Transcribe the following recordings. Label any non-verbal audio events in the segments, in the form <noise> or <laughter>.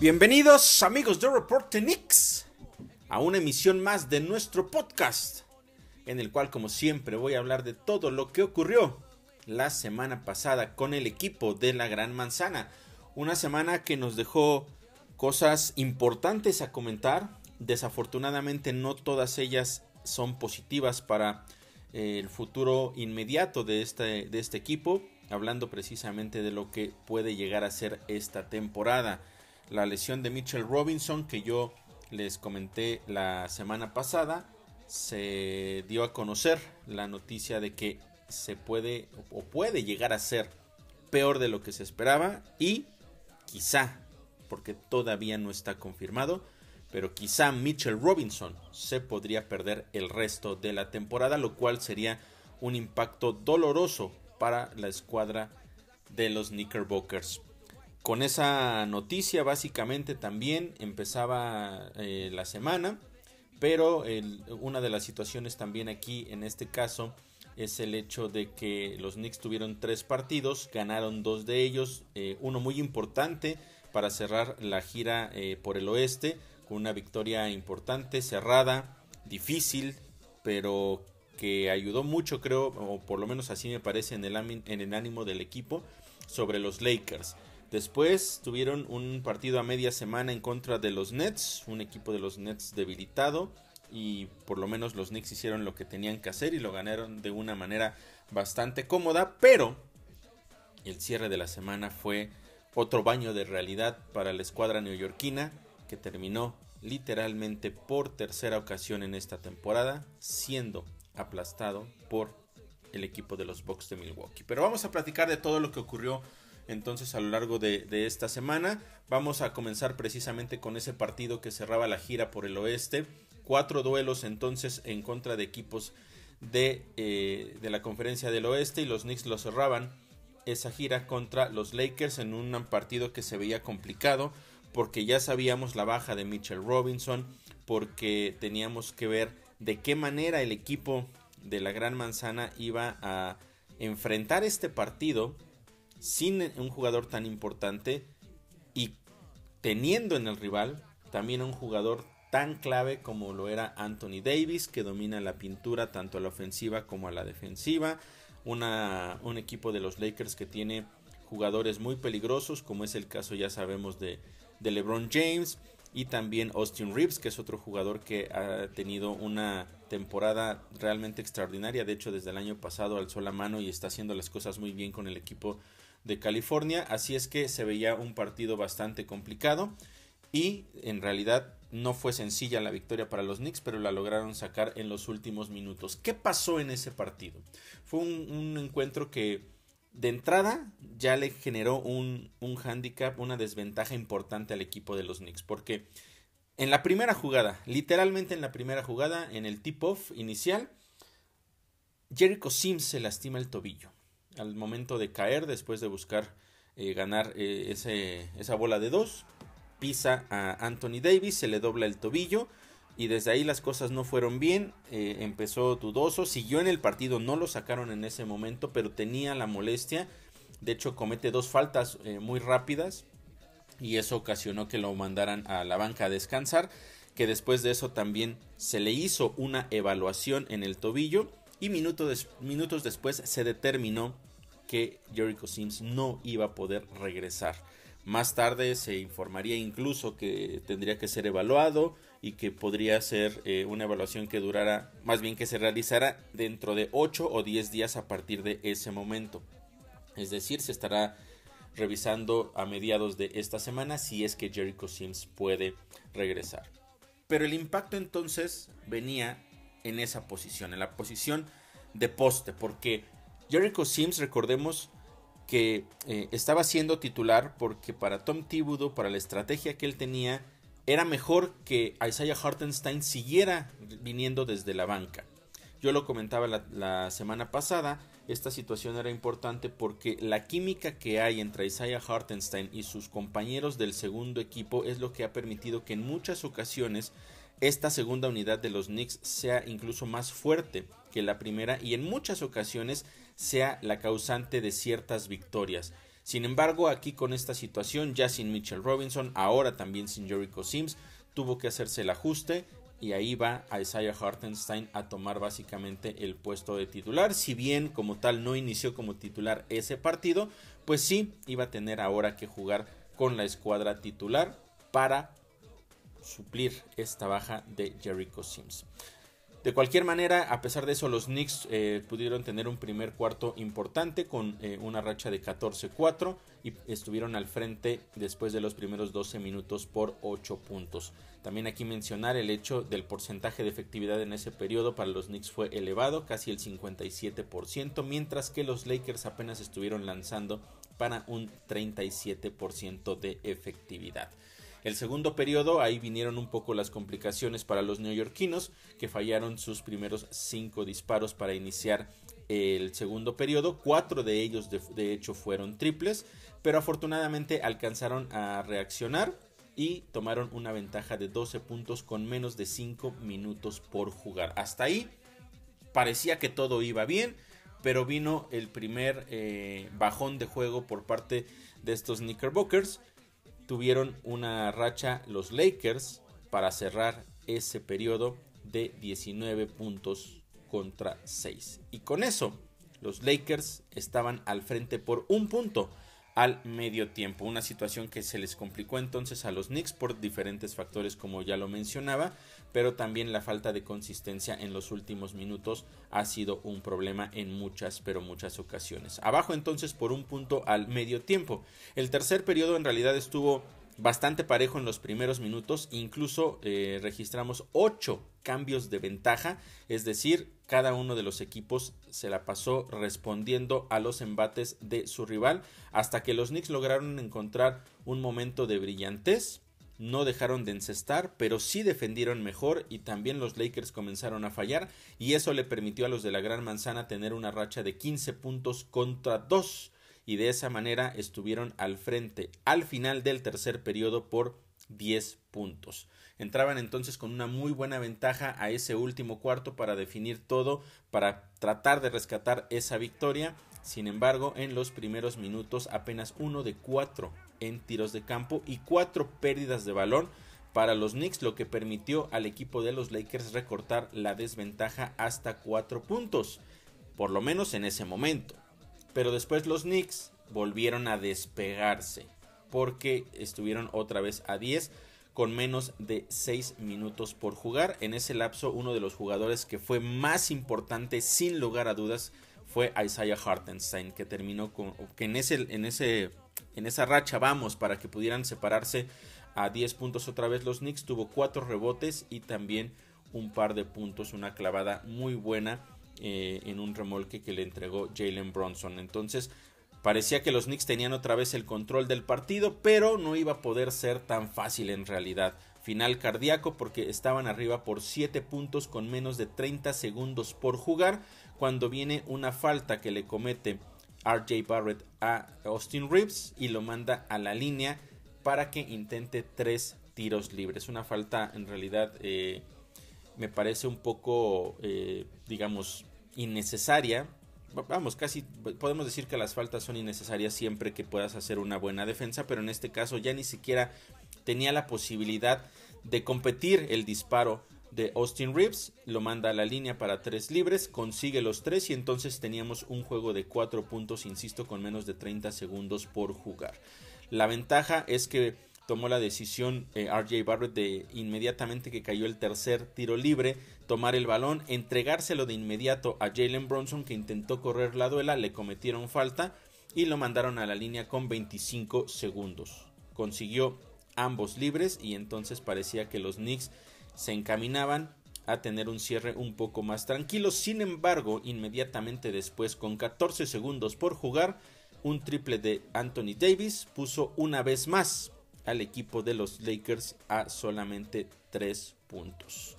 Bienvenidos amigos de Reporte Knicks a una emisión más de nuestro podcast en el cual como siempre voy a hablar de todo lo que ocurrió la semana pasada con el equipo de la Gran Manzana. Una semana que nos dejó cosas importantes a comentar. Desafortunadamente no todas ellas son positivas para eh, el futuro inmediato de este, de este equipo. Hablando precisamente de lo que puede llegar a ser esta temporada la lesión de Mitchell Robinson que yo les comenté la semana pasada. Se dio a conocer la noticia de que se puede o puede llegar a ser peor de lo que se esperaba y quizá, porque todavía no está confirmado, pero quizá Mitchell Robinson se podría perder el resto de la temporada, lo cual sería un impacto doloroso para la escuadra de los Knickerbockers con esa noticia básicamente también empezaba eh, la semana, pero una de las situaciones también aquí en este caso es el hecho de que los Knicks tuvieron tres partidos, ganaron dos de ellos, eh, uno muy importante para cerrar la gira eh, por el oeste, con una victoria importante, cerrada, difícil, pero que ayudó mucho creo, o por lo menos así me parece en el, en el ánimo del equipo, sobre los Lakers. Después tuvieron un partido a media semana en contra de los Nets, un equipo de los Nets debilitado y por lo menos los Knicks hicieron lo que tenían que hacer y lo ganaron de una manera bastante cómoda, pero el cierre de la semana fue otro baño de realidad para la escuadra neoyorquina que terminó literalmente por tercera ocasión en esta temporada siendo aplastado por el equipo de los Bucks de Milwaukee. Pero vamos a platicar de todo lo que ocurrió entonces a lo largo de, esta semana. Vamos a comenzar precisamente con ese partido que cerraba la gira por el oeste. Cuatro duelos entonces en contra de equipos de, eh, de la conferencia del oeste y los Knicks lo cerraban esa gira contra los Lakers en un partido que se veía complicado porque ya sabíamos la baja de Mitchell Robinson, porque teníamos que ver de qué manera el equipo de la Gran Manzana iba a enfrentar este partido sin un jugador tan importante y teniendo en el rival también un jugador tan clave como lo era Anthony Davis, que domina la pintura tanto a la ofensiva como a la defensiva. Una, un equipo de los Lakers que tiene jugadores muy peligrosos, como es el caso ya sabemos de, de LeBron James y también Austin Reeves, que es otro jugador que ha tenido una temporada realmente extraordinaria. De hecho, desde el año pasado alzó la mano y está haciendo las cosas muy bien con el equipo de California, así es que se veía un partido bastante complicado y en realidad no fue sencilla la victoria para los Knicks, pero la lograron sacar en los últimos minutos. ¿Qué pasó en ese partido? Fue un, encuentro que de entrada ya le generó un, un handicap, una desventaja importante al equipo de los Knicks, porque en la primera jugada, literalmente en la primera jugada, en el tip-off inicial, Jericho Sims se lastima el tobillo al momento de caer, después de buscar eh, ganar eh, ese, esa bola de dos, pisa a Anthony Davis, se le dobla el tobillo y desde ahí las cosas no fueron bien, eh, empezó dudoso, siguió en el partido, no lo sacaron en ese momento, pero tenía la molestia, de hecho comete dos faltas muy rápidas y eso ocasionó que lo mandaran a la banca a descansar, que después de eso también se le hizo una evaluación en el tobillo y minutos, después se determinó que Jericho Sims no iba a poder regresar. Más tarde se informaría incluso que tendría que ser evaluado y que podría ser eh, una evaluación que durara, más bien que se realizara dentro de 8 o 10 días a partir de ese momento. Es decir, se estará revisando a mediados de esta semana si es que Jericho Sims puede regresar. Pero el impacto entonces venía en esa posición, en la posición de poste, porque Jericho Sims, recordemos que eh, estaba siendo titular porque para Tom Thibodeau, para la estrategia que él tenía, era mejor que Isaiah Hartenstein siguiera viniendo desde la banca. Yo lo comentaba la, la, semana pasada, esta situación era importante porque la química que hay entre Isaiah Hartenstein y sus compañeros del segundo equipo es lo que ha permitido que en muchas ocasiones esta segunda unidad de los Knicks sea incluso más fuerte que la primera y en muchas ocasiones sea la causante de ciertas victorias. Sin embargo, aquí con esta situación, ya sin Mitchell Robinson, ahora también sin Jericho Sims, tuvo que hacerse el ajuste y ahí va Isaiah Hartenstein a tomar básicamente el puesto de titular. Si bien como tal no inició como titular ese partido, pues sí iba a tener ahora que jugar con la escuadra titular para suplir esta baja de Jericho Sims. De cualquier manera, a pesar de eso, los Knicks eh, pudieron tener un primer cuarto importante con eh, una racha de 14-4 y estuvieron al frente después de los primeros 12 minutos por 8 puntos. También aquí mencionar el hecho del porcentaje de efectividad en ese periodo para los Knicks fue elevado, casi el 57%, mientras que los Lakers apenas estuvieron lanzando para un 37% de efectividad. El segundo periodo, ahí vinieron un poco las complicaciones para los neoyorquinos, que fallaron sus primeros cinco disparos para iniciar el segundo periodo. Cuatro de ellos, de, hecho, fueron triples, pero afortunadamente alcanzaron a reaccionar y tomaron una ventaja de 12 puntos con menos de 5 minutos por jugar. Hasta ahí parecía que todo iba bien, pero vino el primer eh, bajón de juego por parte de estos Knickerbockers tuvieron una racha los Lakers para cerrar ese periodo de 19 puntos contra 6. Y con eso, los Lakers estaban al frente por un punto al medio tiempo. Una situación que se les complicó entonces a los Knicks por diferentes factores como ya lo mencionaba, pero también la falta de consistencia en los últimos minutos ha sido un problema en muchas, pero muchas ocasiones. Abajo entonces por un punto al medio tiempo. El tercer periodo en realidad estuvo bastante parejo en los primeros minutos, incluso eh, registramos 8 cambios de ventaja, es decir, cada uno de los equipos se la pasó respondiendo a los embates de su rival hasta que los Knicks lograron encontrar un momento de brillantez. No dejaron de encestar, pero sí defendieron mejor y también los Lakers comenzaron a fallar y eso le permitió a los de la Gran Manzana tener una racha de 15 puntos contra 2 y de esa manera estuvieron al frente al final del tercer periodo por 10 puntos. Entraban entonces con una muy buena ventaja a ese último cuarto para definir todo, para tratar de rescatar esa victoria. Sin embargo, en los primeros minutos apenas uno de cuatro en tiros de campo y cuatro pérdidas de balón para los Knicks, lo que permitió al equipo de los Lakers recortar la desventaja hasta cuatro puntos, por lo menos en ese momento. Pero después los Knicks volvieron a despegarse porque estuvieron otra vez a 10 con menos de 6 minutos por jugar. En ese lapso uno de los jugadores que fue más importante sin lugar a dudas fue Isaiah Hartenstein que terminó con que en ese en ese en esa racha vamos para que pudieran separarse a 10 puntos otra vez los Knicks tuvo 4 rebotes y también un par de puntos, una clavada muy buena eh, en un remolque que le entregó Jalen Bronson. Entonces parecía que los Knicks tenían otra vez el control del partido, pero no iba a poder ser tan fácil en realidad. Final cardíaco porque estaban arriba por 7 puntos con menos de 30 segundos por jugar cuando viene una falta que le comete RJ Barrett a Austin Reeves y lo manda a la línea para que intente tres tiros libres. Una falta en realidad eh, me parece un poco, eh, digamos, innecesaria. Vamos, casi podemos decir que las faltas son innecesarias siempre que puedas hacer una buena defensa, pero en este caso ya ni siquiera tenía la posibilidad de competir el disparo de Austin Reeves, lo manda a la línea para tres libres, consigue los tres y entonces teníamos un juego de cuatro puntos, insisto, con menos de 30 segundos por jugar. La ventaja es que tomó la decisión eh, RJ Barrett de inmediatamente que cayó el tercer tiro libre, tomar el balón, entregárselo de inmediato a Jalen Bronson que intentó correr la duela, le cometieron falta y lo mandaron a la línea con 25 segundos. Consiguió ambos libres y entonces parecía que los Knicks se encaminaban a tener un cierre un poco más tranquilo. Sin embargo, inmediatamente después, con 14 segundos por jugar, un triple de Anthony Davis puso una vez más al equipo de los Lakers a solamente 3 puntos.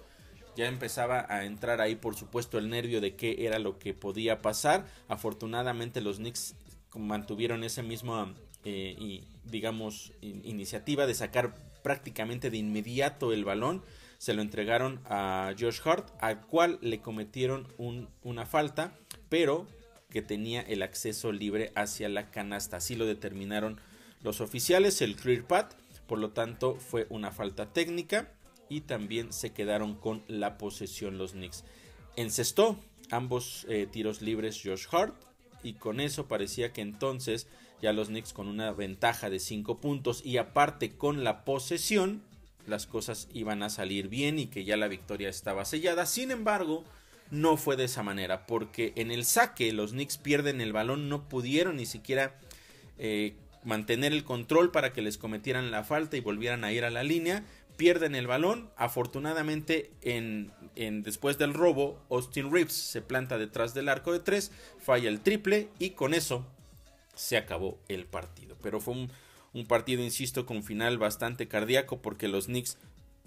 Ya empezaba a entrar ahí por supuesto el nervio de qué era lo que podía pasar. Afortunadamente los Knicks mantuvieron esa misma eh, digamos iniciativa de sacar prácticamente de inmediato el balón. Se lo entregaron a Josh Hart, al cual le cometieron una falta, pero que tenía el acceso libre hacia la canasta. Así lo determinaron los oficiales, el clear path, por lo tanto fue una falta técnica y también se quedaron con la posesión los Knicks. Encestó ambos eh, tiros libres Josh Hart y con eso parecía que entonces ya los Knicks con una ventaja de 5 puntos y aparte con la posesión las cosas iban a salir bien y que ya la victoria estaba sellada. Sin embargo, no fue de esa manera porque en el saque los Knicks pierden el balón, no pudieron ni siquiera eh, mantener el control para que les cometieran la falta y volvieran a ir a la línea. Pierden el balón. Afortunadamente, en, después del robo, Austin Reeves se planta detrás del arco de tres, falla el triple y con eso se acabó el partido. Pero fue un, un partido, insisto, con final bastante cardíaco porque los Knicks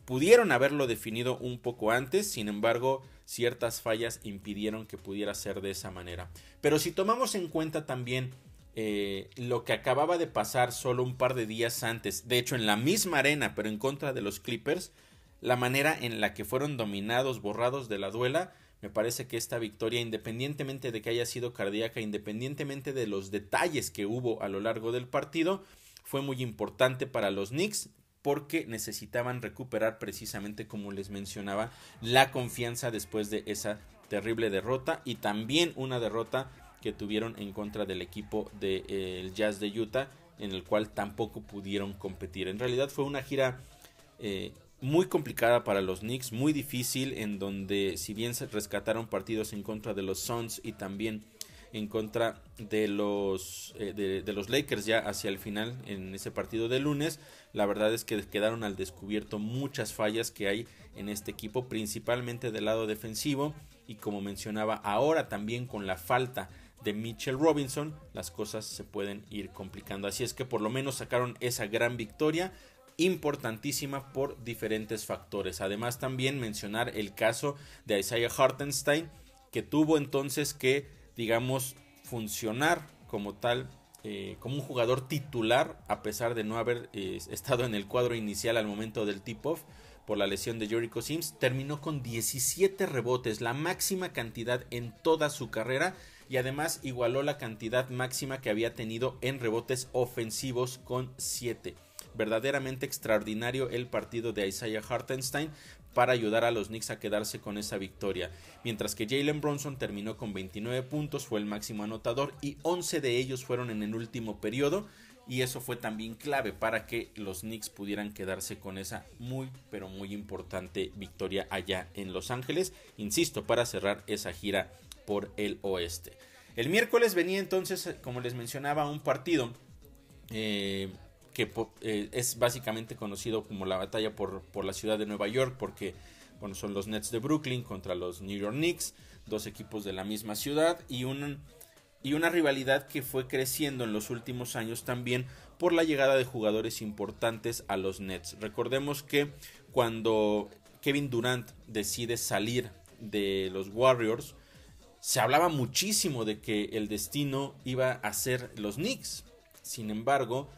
pudieron haberlo definido un poco antes, sin embargo, ciertas fallas impidieron que pudiera ser de esa manera. Pero si tomamos en cuenta también eh, lo que acababa de pasar solo un par de días antes, de hecho en la misma arena, pero en contra de los Clippers, la manera en la que fueron dominados, borrados de la duela, me parece que esta victoria, independientemente de que haya sido cardíaca, independientemente de los detalles que hubo a lo largo del partido, fue muy importante para los Knicks porque necesitaban recuperar precisamente como les mencionaba la confianza después de esa terrible derrota y también una derrota que tuvieron en contra del equipo del de, Jazz de Utah, en el cual tampoco pudieron competir. En realidad fue una gira eh, muy complicada para los Knicks, muy difícil, en donde si bien se rescataron partidos en contra de los Suns y también en contra de los, eh, de, los Lakers ya hacia el final en ese partido de lunes. La verdad es que quedaron al descubierto muchas fallas que hay en este equipo, principalmente del lado defensivo y como mencionaba ahora también con la falta de Mitchell Robinson, las cosas se pueden ir complicando. Así es que por lo menos sacaron esa gran victoria importantísima por diferentes factores. Además también mencionar el caso de Isaiah Hartenstein que tuvo entonces que, digamos, funcionar como tal, eh, como un jugador titular a pesar de no haber eh, estado en el cuadro inicial al momento del tip-off por la lesión de Jericho Sims, terminó con 17 rebotes, la máxima cantidad en toda su carrera y además igualó la cantidad máxima que había tenido en rebotes ofensivos con 7. Verdaderamente extraordinario el partido de Isaiah Hartenstein para ayudar a los Knicks a quedarse con esa victoria. Mientras que Jalen Bronson terminó con 29 puntos, fue el máximo anotador y 11 de ellos fueron en el último periodo. Y eso fue también clave para que los Knicks pudieran quedarse con esa muy pero muy importante victoria allá en Los Ángeles. Insisto, para cerrar esa gira por el oeste. El miércoles venía entonces, como les mencionaba, un partido eh, que eh, es básicamente conocido como la batalla por, por, la ciudad de Nueva York, porque bueno, son los Nets de Brooklyn contra los New York Knicks, dos equipos de la misma ciudad y, un, y una rivalidad que fue creciendo en los últimos años también por la llegada de jugadores importantes a los Nets. Recordemos que cuando Kevin Durant decide salir de los Warriors, se hablaba muchísimo de que el destino iba a ser los Knicks. Sin embargo,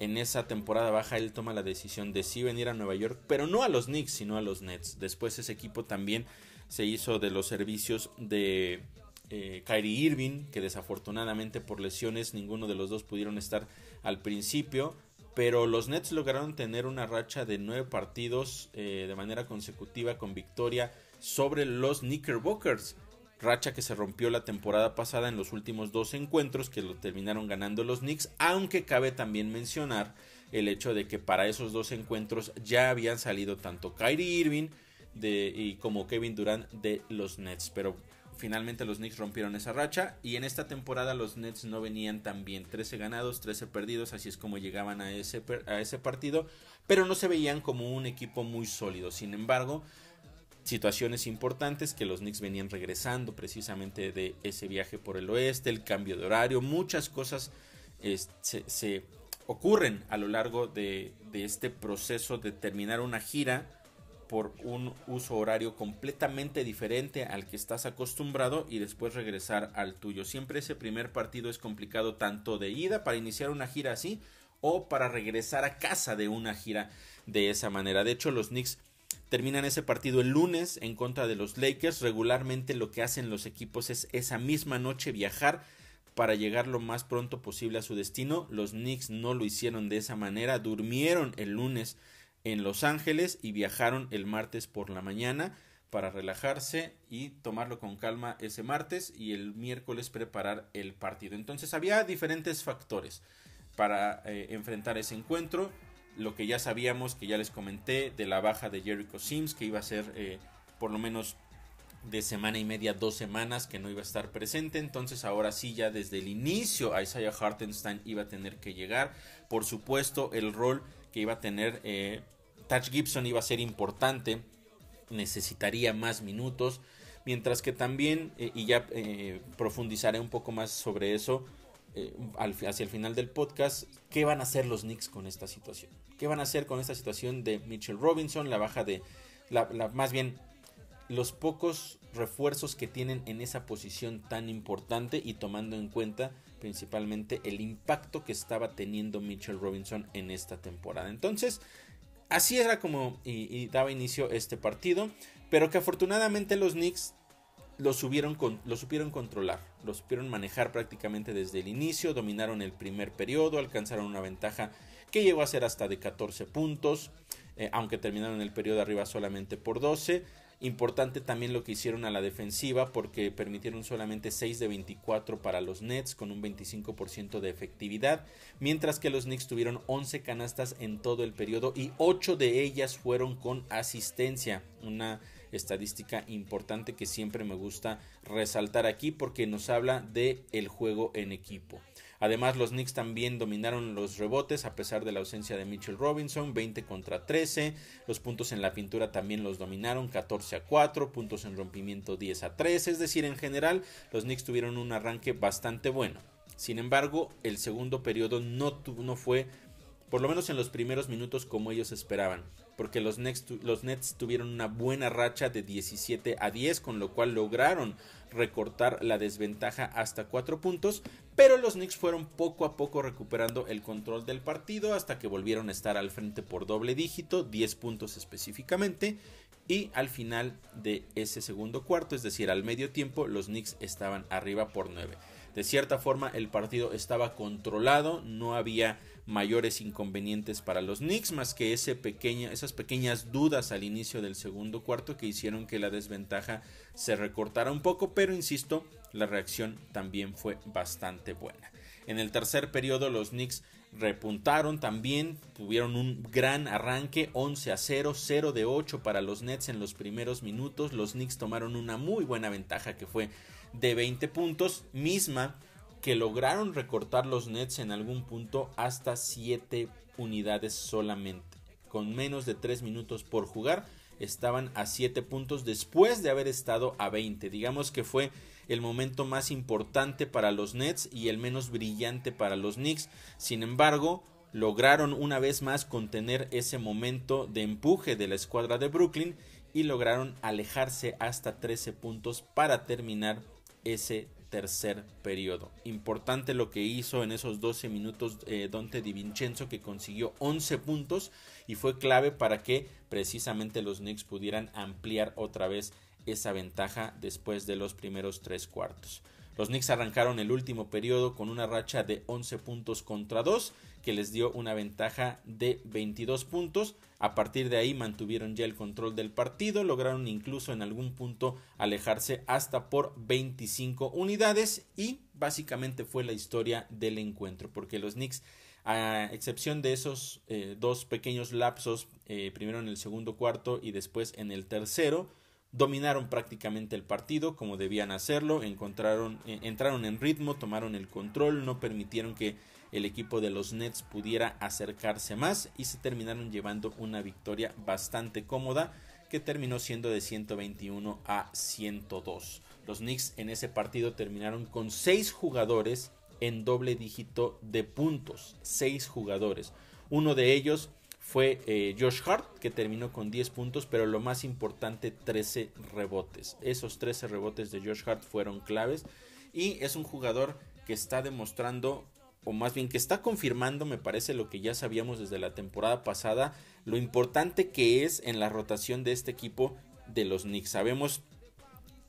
en esa temporada baja él toma la decisión de sí venir a Nueva York, pero no a los Knicks, sino a los Nets. Después ese equipo también se hizo de los servicios de eh, Kyrie Irving, que desafortunadamente por lesiones ninguno de los dos pudieron estar al principio. Pero los Nets lograron tener una racha de nueve partidos eh, de manera consecutiva con victoria sobre los Knickerbockers racha que se rompió la temporada pasada en los últimos dos encuentros que lo terminaron ganando los Knicks, aunque cabe también mencionar el hecho de que para esos dos encuentros ya habían salido tanto Kyrie Irving de, y como Kevin Durant de los Nets, pero finalmente los Knicks rompieron esa racha y en esta temporada los Nets no venían tan bien, 13 ganados, 13 perdidos, así es como llegaban a ese, a ese partido, pero no se veían como un equipo muy sólido, sin embargo, situaciones importantes que los Knicks venían regresando precisamente de ese viaje por el oeste, el cambio de horario, muchas cosas se, ocurren a lo largo de, de, este proceso de terminar una gira por un uso horario completamente diferente al que estás acostumbrado y después regresar al tuyo. Siempre ese primer partido es complicado tanto de ida para iniciar una gira así o para regresar a casa de una gira de esa manera. De hecho, los Knicks terminan ese partido el lunes en contra de los Lakers. Regularmente lo que hacen los equipos es esa misma noche viajar para llegar lo más pronto posible a su destino. Los Knicks no lo hicieron de esa manera, durmieron el lunes en Los Ángeles y viajaron el martes por la mañana para relajarse y tomarlo con calma ese martes y el miércoles preparar el partido. Entonces había diferentes factores para eh, enfrentar ese encuentro. Lo que ya sabíamos, que ya les comenté, de la baja de Jericho Sims, que iba a ser eh, por lo menos de semana y media, dos semanas que no iba a estar presente. Entonces ahora sí, ya desde el inicio Isaiah Hartenstein iba a tener que llegar. Por supuesto, el rol que iba a tener eh, Touch Gibson iba a ser importante. Necesitaría más minutos. Mientras que también, eh, y ya eh, profundizaré un poco más sobre eso hacia el final del podcast, ¿qué van a hacer los Knicks con esta situación? ¿Qué van a hacer con esta situación de Mitchell Robinson? La baja de, la, más bien los pocos refuerzos que tienen en esa posición tan importante y tomando en cuenta principalmente el impacto que estaba teniendo Mitchell Robinson en esta temporada. Entonces, así era como y, daba inicio este partido, pero que afortunadamente los Knicks lo, subieron lo supieron controlar, lo supieron manejar prácticamente desde el inicio, dominaron el primer periodo, alcanzaron una ventaja que llegó a ser hasta de 14 puntos, eh, aunque terminaron el periodo arriba solamente por 12 Importante también lo que hicieron a la defensiva porque permitieron solamente 6 de 24 para los Nets con un 25% de efectividad, mientras que los Knicks tuvieron 11 canastas en todo el periodo y 8 de ellas fueron con asistencia, una estadística importante que siempre me gusta resaltar aquí porque nos habla de el juego en equipo. Además, los Knicks también dominaron los rebotes a pesar de la ausencia de Mitchell Robinson, 20 contra 13. Los puntos en la pintura también los dominaron, 14 a 4, puntos en rompimiento 10 a 3. Es decir, en general, los Knicks tuvieron un arranque bastante bueno. Sin embargo, el segundo periodo no, no fue, por lo menos en los primeros minutos, como ellos esperaban porque los, los Nets tuvieron una buena racha de 17 a 10, con lo cual lograron recortar la desventaja hasta 4 puntos, pero los Knicks fueron poco a poco recuperando el control del partido hasta que volvieron a estar al frente por doble dígito, 10 puntos específicamente, y al final de ese segundo cuarto, es decir, al medio tiempo, los Knicks estaban arriba por 9. De cierta forma el partido estaba controlado, no había mayores inconvenientes para los Knicks más que ese esas pequeñas dudas al inicio del segundo cuarto que hicieron que la desventaja se recortara un poco, pero insisto, la reacción también fue bastante buena. En el tercer periodo los Knicks repuntaron también, tuvieron un gran arranque, 11 a 0, 0 de 8 para los Nets en los primeros minutos, los Knicks tomaron una muy buena ventaja que fue de 20 puntos, misma que lograron recortar los Nets en algún punto hasta 7 unidades solamente. Con menos de 3 minutos por jugar, estaban a 7 puntos después de haber estado a 20. Digamos que fue el momento más importante para los Nets y el menos brillante para los Knicks. Sin embargo, lograron una vez más contener ese momento de empuje de la escuadra de Brooklyn y lograron alejarse hasta 13 puntos para terminar ese tercer periodo. Importante lo que hizo en esos 12 minutos eh, Dante Di Vincenzo que consiguió 11 puntos y fue clave para que precisamente los Knicks pudieran ampliar otra vez esa ventaja después de los primeros tres cuartos. Los Knicks arrancaron el último periodo con una racha de 11 puntos contra 2 que les dio una ventaja de 22 puntos. A partir de ahí mantuvieron ya el control del partido, lograron incluso en algún punto alejarse hasta por 25 unidades y básicamente fue la historia del encuentro porque los Knicks a excepción de esos eh, dos pequeños lapsos, eh, primero en el segundo cuarto y después en el tercero, dominaron prácticamente el partido como debían hacerlo, encontraron, eh, entraron en ritmo, tomaron el control, no permitieron que el equipo de los Nets pudiera acercarse más y se terminaron llevando una victoria bastante cómoda que terminó siendo de 121 a 102. Los Knicks en ese partido terminaron con 6 jugadores en doble dígito de puntos, 6 jugadores. Uno de ellos fue eh, Josh Hart, que terminó con 10 puntos, pero lo más importante, 13 rebotes. Esos 13 rebotes de Josh Hart fueron claves y es un jugador que está demostrando o más bien que está confirmando, me parece, lo que ya sabíamos desde la temporada pasada, lo importante que es en la rotación de este equipo de los Knicks. Sabemos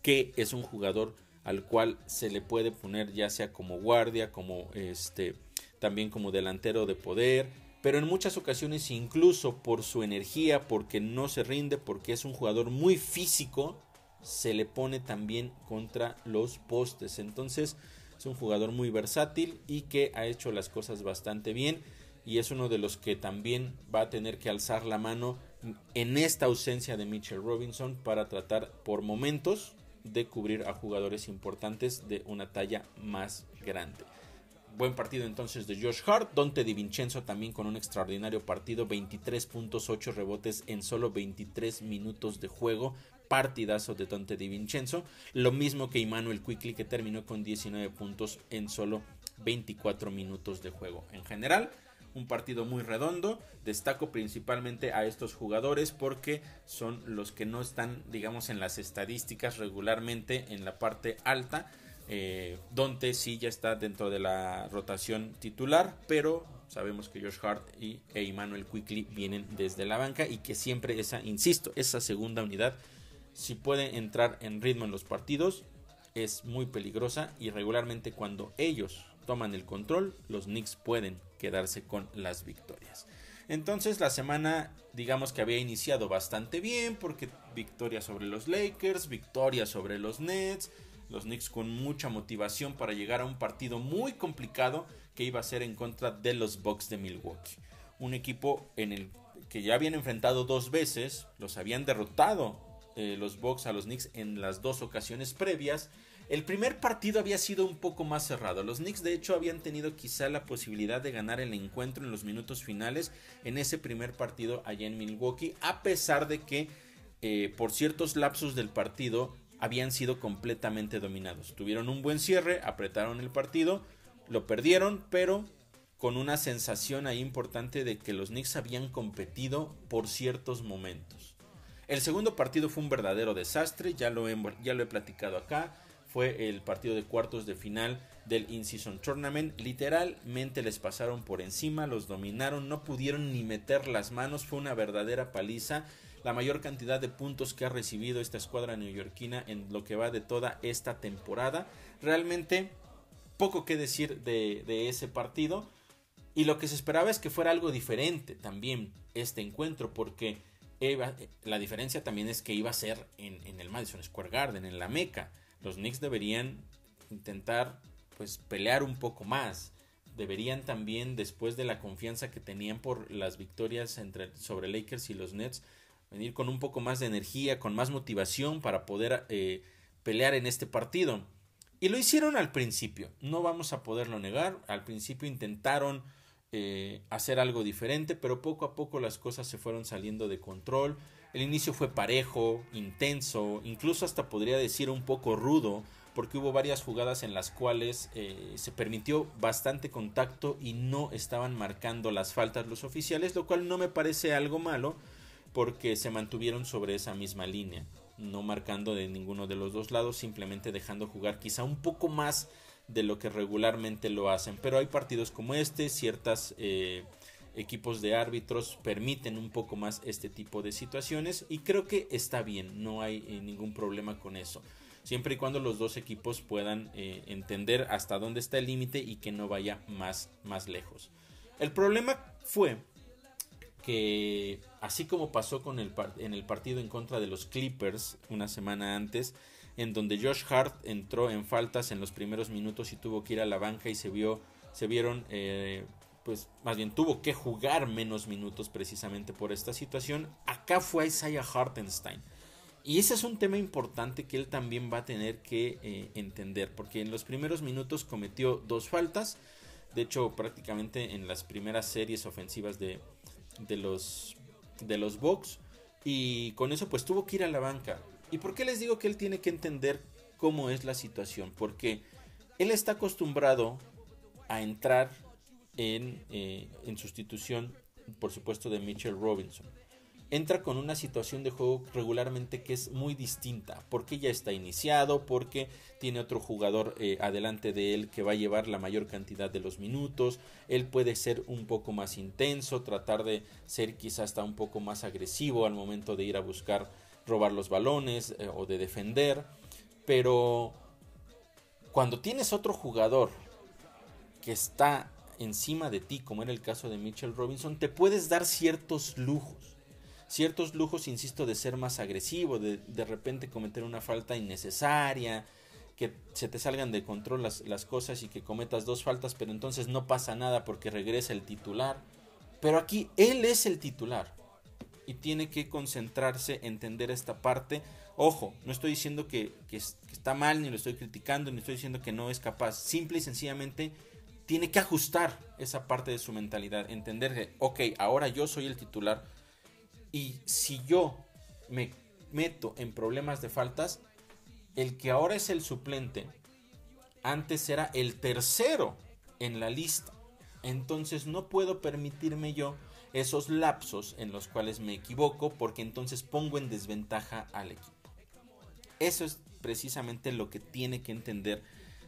que es un jugador al cual se le puede poner ya sea como guardia, como este también como delantero de poder, pero en muchas ocasiones incluso por su energía, porque no se rinde, porque es un jugador muy físico, se le pone también contra los postes. Entonces es un jugador muy versátil y que ha hecho las cosas bastante bien y es uno de los que también va a tener que alzar la mano en esta ausencia de Mitchell Robinson para tratar por momentos de cubrir a jugadores importantes de una talla más grande. Buen partido entonces de Josh Hart. Dante Di Vincenzo también con un extraordinario partido. 23.8 rebotes en solo 23 minutos de juego. Partidazo de Dante Di Vincenzo. Lo mismo que Emmanuel Quickly que terminó con 19 puntos en solo 24 minutos de juego. En general, un partido muy redondo. Destaco principalmente a estos jugadores porque son los que no están, digamos, en las estadísticas regularmente en la parte alta eh, Donte sí ya está dentro de la rotación titular, pero sabemos que Josh Hart y Emmanuel Quickly vienen desde la banca y que siempre esa, insisto, esa segunda unidad, si puede entrar en ritmo en los partidos, es muy peligrosa y regularmente cuando ellos toman el control, los Knicks pueden quedarse con las victorias. Entonces la semana digamos que había iniciado bastante bien porque victoria sobre los Lakers, victoria sobre los Nets, los Knicks con mucha motivación para llegar a un partido muy complicado que iba a ser en contra de los Bucks de Milwaukee. Un equipo en el que ya habían enfrentado dos veces, los habían derrotado eh, los Bucks a los Knicks en las dos ocasiones previas. El primer partido había sido un poco más cerrado. Los Knicks de hecho habían tenido quizá la posibilidad de ganar el encuentro en los minutos finales en ese primer partido allá en Milwaukee, a pesar de que eh, por ciertos lapsos del partido habían sido completamente dominados. Tuvieron un buen cierre, apretaron el partido, lo perdieron, pero con una sensación ahí importante de que los Knicks habían competido por ciertos momentos. El segundo partido fue un verdadero desastre, ya lo he, ya lo he platicado acá. Fue el partido de cuartos de final del In-Season Tournament. Literalmente les pasaron por encima, los dominaron, no pudieron ni meter las manos. Fue una verdadera paliza la mayor cantidad de puntos que ha recibido esta escuadra neoyorquina en lo que va de toda esta temporada. Realmente poco que decir de, ese partido. Y lo que se esperaba es que fuera algo diferente también este encuentro, porque la diferencia también es que iba a ser en, en, el Madison Square Garden, en la Meca. Los Knicks deberían intentar pues pelear un poco más. Deberían también, después de la confianza que tenían por las victorias entre, sobre Lakers y los Nets, venir con un poco más de energía, con más motivación para poder eh, pelear en este partido. Y lo hicieron al principio, no vamos a poderlo negar, al principio intentaron eh, hacer algo diferente, pero poco a poco las cosas se fueron saliendo de control. El inicio fue parejo, intenso, incluso hasta podría decir un poco rudo, porque hubo varias jugadas en las cuales eh, se permitió bastante contacto y no estaban marcando las faltas los oficiales, lo cual no me parece algo malo, porque se mantuvieron sobre esa misma línea, no marcando de ninguno de los dos lados, simplemente dejando jugar quizá un poco más de lo que regularmente lo hacen. Pero hay partidos como este, ciertos eh, equipos de árbitros permiten un poco más este tipo de situaciones y creo que está bien, no hay eh, ningún problema con eso. Siempre y cuando los dos equipos puedan eh, entender hasta dónde está el límite y que no vaya más, más lejos. El problema fue que así como pasó con el en el partido en contra de los Clippers una semana antes, en donde Josh Hart entró en faltas en los primeros minutos y tuvo que ir a la banca y se vio, se vieron, eh, pues más bien tuvo que jugar menos minutos precisamente por esta situación. Acá fue Isaiah Hartenstein. Y ese es un tema importante que él también va a tener que eh, entender, porque en los primeros minutos cometió dos faltas, de hecho prácticamente en las primeras series ofensivas de, de los de los Bucks y con eso pues tuvo que ir a la banca. ¿Y por qué les digo que él tiene que entender cómo es la situación? Porque él está acostumbrado a entrar en, eh, en sustitución, por supuesto, de Mitchell Robinson. entra con una situación de juego regularmente que es muy distinta, porque ya está iniciado, porque tiene otro jugador eh, adelante de él que va a llevar la mayor cantidad de los minutos, él puede ser un poco más intenso, tratar de ser quizás hasta un poco más agresivo al momento de ir a buscar robar los balones eh, o de defender, pero cuando tienes otro jugador que está encima de ti, como era el caso de Mitchell Robinson, te puedes dar ciertos lujos ciertos lujos, insisto, de ser más agresivo, de de repente cometer una falta innecesaria, que se te salgan de control las, las, cosas y que cometas dos faltas, pero entonces no pasa nada porque regresa el titular. Pero aquí él es el titular y tiene que concentrarse, entender esta parte. Ojo, no estoy diciendo que, está mal, ni lo estoy criticando, ni estoy diciendo que no es capaz. Simple y sencillamente tiene que ajustar esa parte de su mentalidad, entender que, ok, ahora yo soy el titular, y si yo me meto en problemas de faltas, el que ahora es el suplente, antes era el tercero en la lista. Entonces no puedo permitirme yo esos lapsos en los cuales me equivoco porque entonces pongo en desventaja al equipo. Eso es precisamente lo que tiene que entender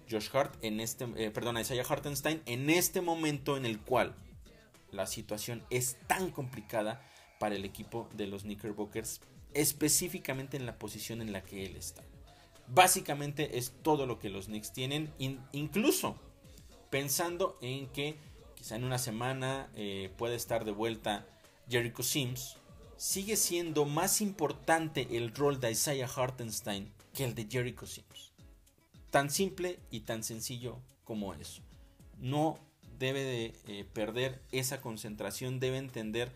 Josh Hart en este, eh, Isaiah Hartenstein en este momento en el cual la situación es tan complicada para el equipo de los Knickerbockers, específicamente en la posición en la que él está. Básicamente es todo lo que los Knicks tienen, incluso pensando en que quizá en una semana eh, puede estar de vuelta Jericho Sims, sigue siendo más importante el rol de Isaiah Hartenstein que el de Jericho Sims. Tan simple y tan sencillo como eso. No debe de eh, perder esa concentración, debe entender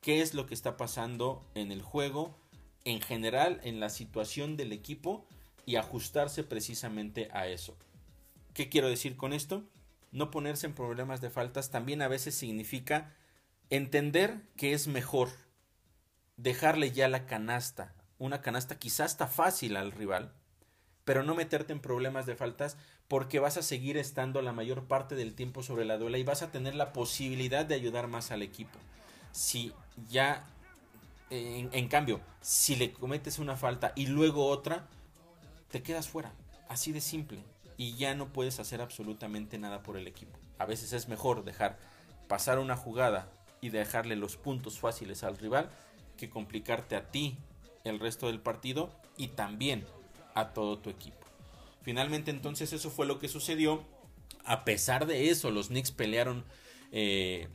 qué es lo que está pasando en el juego, en general, en la situación del equipo y ajustarse precisamente a eso. ¿Qué quiero decir con esto? No ponerse en problemas de faltas también a veces significa entender que es mejor dejarle ya la canasta, una canasta quizás está fácil al rival, pero no meterte en problemas de faltas porque vas a seguir estando la mayor parte del tiempo sobre la duela y vas a tener la posibilidad de ayudar más al equipo. Si ya, en, cambio, si le cometes una falta y luego otra, te quedas fuera. Así de simple. Y ya no puedes hacer absolutamente nada por el equipo. A veces es mejor dejar pasar una jugada y dejarle los puntos fáciles al rival que complicarte a ti el resto del partido y también a todo tu equipo. Finalmente entonces eso fue lo que sucedió. A pesar de eso, los Knicks pelearon eh,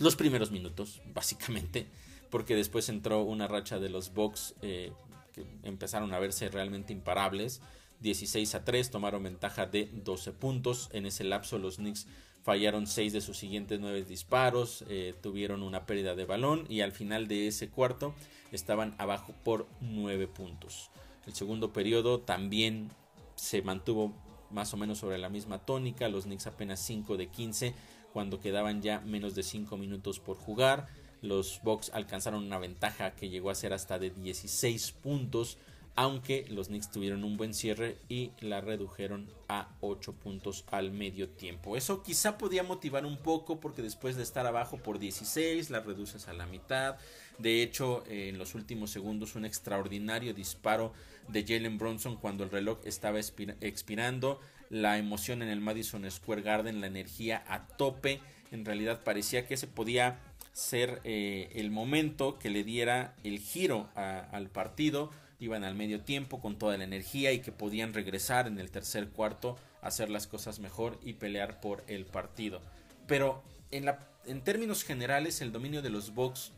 los primeros minutos, <laughs> básicamente, porque después entró una racha de los Bucks eh, que empezaron a verse realmente imparables. 16 a 3, tomaron ventaja de 12 puntos. En ese lapso los Knicks fallaron 6 de sus siguientes 9 disparos, eh, tuvieron una pérdida de balón y al final de ese cuarto estaban abajo por 9 puntos. El segundo periodo también se mantuvo más o menos sobre la misma tónica, los Knicks apenas 5 de 15 cuando quedaban ya menos de 5 minutos por jugar. Los Bucks alcanzaron una ventaja que llegó a ser hasta de 16 puntos, aunque los Knicks tuvieron un buen cierre y la redujeron a 8 puntos al medio tiempo. Eso quizá podía motivar un poco porque después de estar abajo por 16 la reduces a la mitad. De hecho, en los últimos segundos un extraordinario disparo de Jalen Bronson cuando el reloj estaba expirando la emoción en el Madison Square Garden, la energía a tope. En realidad parecía que ese podía ser eh, el momento que le diera el giro al partido. Iban al medio tiempo con toda la energía y que podían regresar en el tercer cuarto, hacer las cosas mejor y pelear por el partido. Pero en, términos generales el dominio de los Bucks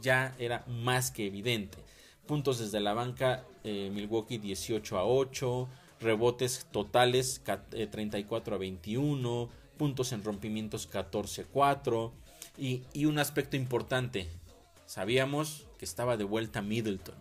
ya era más que evidente. Puntos desde la banca, eh, Milwaukee 18 a 8, rebotes totales 34 eh, a 21, puntos en rompimientos 14 a 4 y, un aspecto importante, sabíamos que estaba de vuelta Middleton,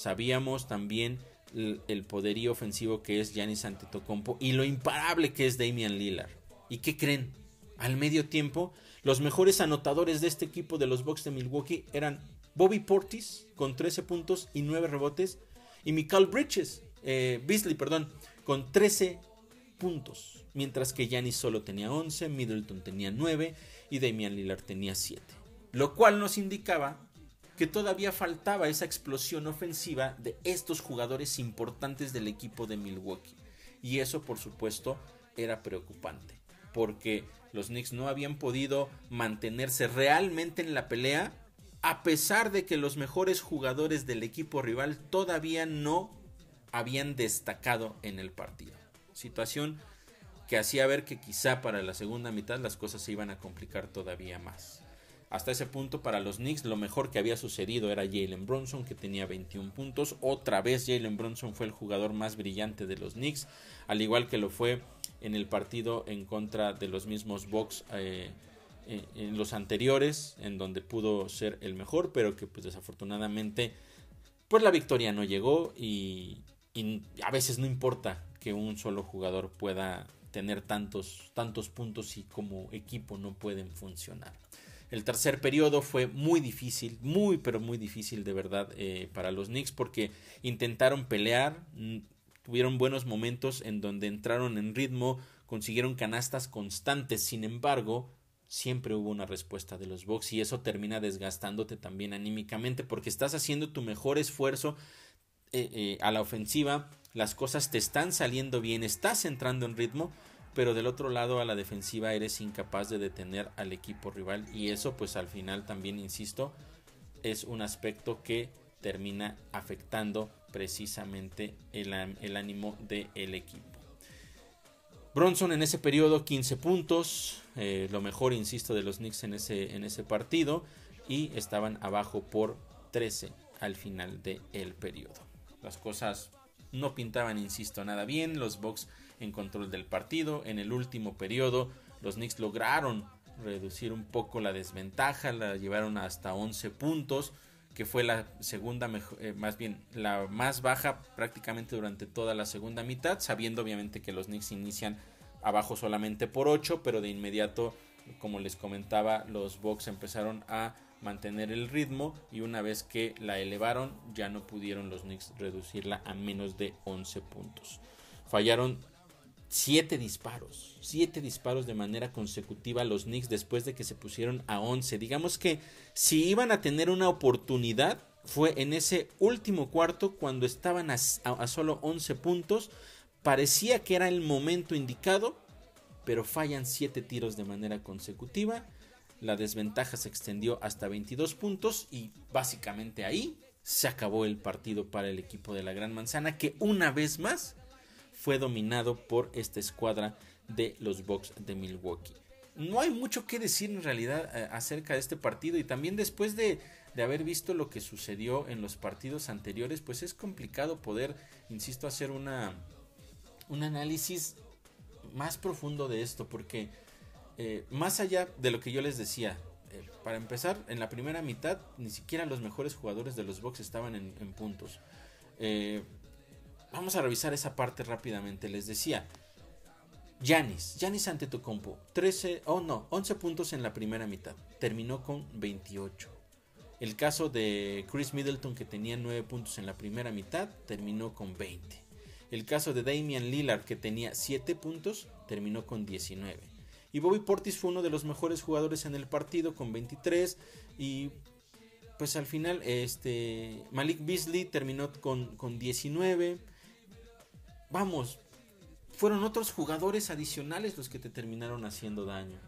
sabíamos también el, poderío ofensivo que es Giannis Antetokounmpo y lo imparable que es Damian Lillard. ¿Y qué creen? Al medio tiempo, los mejores anotadores de este equipo de los Bucks de Milwaukee eran Bobby Portis con 13 puntos y 9 rebotes y Michael Bridges, eh, Beasley, perdón, con 13 puntos, mientras que Giannis solo tenía 11, Middleton tenía 9 y Damian Lillard tenía 7. Lo cual nos indicaba que todavía faltaba esa explosión ofensiva de estos jugadores importantes del equipo de Milwaukee. Y eso por supuesto era preocupante, porque los Knicks no habían podido mantenerse realmente en la pelea a pesar de que los mejores jugadores del equipo rival todavía no habían destacado en el partido. Situación que hacía ver que quizá para la segunda mitad las cosas se iban a complicar todavía más. Hasta ese punto para los Knicks lo mejor que había sucedido era Jalen Bronson que tenía 21 puntos. Otra vez Jalen Bronson fue el jugador más brillante de los Knicks, al igual que lo fue en el partido en contra de los mismos Bucks eh, en los anteriores, en donde pudo ser el mejor, pero que pues desafortunadamente pues la victoria no llegó y, y a veces no importa que un solo jugador pueda tener tantos, tantos puntos y como equipo no pueden funcionar. El tercer periodo fue muy difícil, muy pero muy difícil de verdad eh, para los Knicks porque intentaron pelear, tuvieron buenos momentos en donde entraron en ritmo, consiguieron canastas constantes, sin embargo, siempre hubo una respuesta de los Bucks y eso termina desgastándote también anímicamente porque estás haciendo tu mejor esfuerzo eh, eh, a la ofensiva, las cosas te están saliendo bien, estás entrando en ritmo, pero del otro lado a la defensiva eres incapaz de detener al equipo rival y eso pues al final también insisto es un aspecto que termina afectando precisamente el, ánimo del equipo. Bronson en ese periodo 15 puntos, eh, lo mejor insisto de los Knicks en ese, en ese partido y estaban abajo por 13 al final del periodo. Las cosas no pintaban, insisto, nada bien. Los Bucks en control del partido. En el último periodo, los Knicks lograron reducir un poco la desventaja. La llevaron hasta 11 puntos, que fue la segunda, eh, más bien la más baja prácticamente durante toda la segunda mitad. Sabiendo obviamente que los Knicks inician abajo solamente por 8, pero de inmediato, como les comentaba, los Bucks empezaron a mantener el ritmo y una vez que la elevaron ya no pudieron los Knicks reducirla a menos de 11 puntos. Fallaron 7 disparos, 7 disparos de manera consecutiva los Knicks después de que se pusieron a 11. Digamos que si iban a tener una oportunidad fue en ese último cuarto cuando estaban a, a solo 11 puntos. Parecía que era el momento indicado, pero fallan 7 tiros de manera consecutiva la desventaja se extendió hasta 22 puntos y básicamente ahí se acabó el partido para el equipo de la Gran Manzana que una vez más fue dominado por esta escuadra de los Bucks de Milwaukee. No hay mucho que decir en realidad eh, acerca de este partido y también después de, de haber visto lo que sucedió en los partidos anteriores, pues es complicado poder, insisto, hacer una, un análisis más profundo de esto porque eh, más allá de lo que yo les decía, eh, para empezar, en la primera mitad ni siquiera los mejores jugadores de los Bucks estaban en, puntos. Eh, vamos a revisar esa parte rápidamente. Les decía, Yanis, Yanis Antetokounmpo, 13, oh no, 11 puntos en la primera mitad, terminó con 28. El caso de Chris Middleton que tenía 9 puntos en la primera mitad, terminó con 20. El caso de Damian Lillard que tenía 7 puntos, terminó con 19. Y Bobby Portis fue uno de los mejores jugadores en el partido con 23. Y pues al final este Malik Beasley terminó con, con 19. Vamos, fueron otros jugadores adicionales los que te terminaron haciendo daño.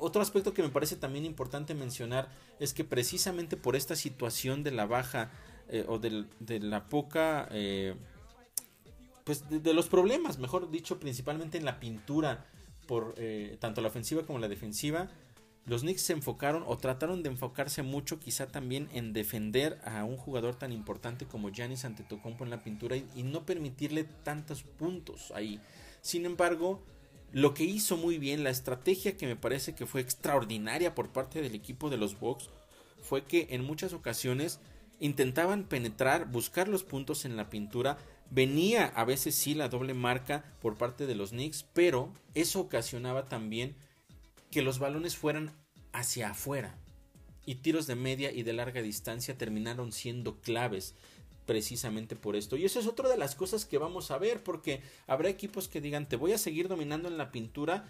Otro aspecto que me parece también importante mencionar es que precisamente por esta situación de la baja eh, o de, la poca, eh, pues de, los problemas, mejor dicho, principalmente en la pintura por eh, tanto la ofensiva como la defensiva, los Knicks se enfocaron o trataron de enfocarse mucho quizá también en defender a un jugador tan importante como Giannis Antetokounmpo en la pintura y, no permitirle tantos puntos ahí. Sin embargo, lo que hizo muy bien, la estrategia que me parece que fue extraordinaria por parte del equipo de los Bucks fue que en muchas ocasiones intentaban penetrar, buscar los puntos en la pintura, Venía a veces sí la doble marca por parte de los Knicks, pero eso ocasionaba también que los balones fueran hacia afuera. Y tiros de media y de larga distancia terminaron siendo claves precisamente por esto. Y eso es otra de las cosas que vamos a ver, porque habrá equipos que digan, te voy a seguir dominando en la pintura,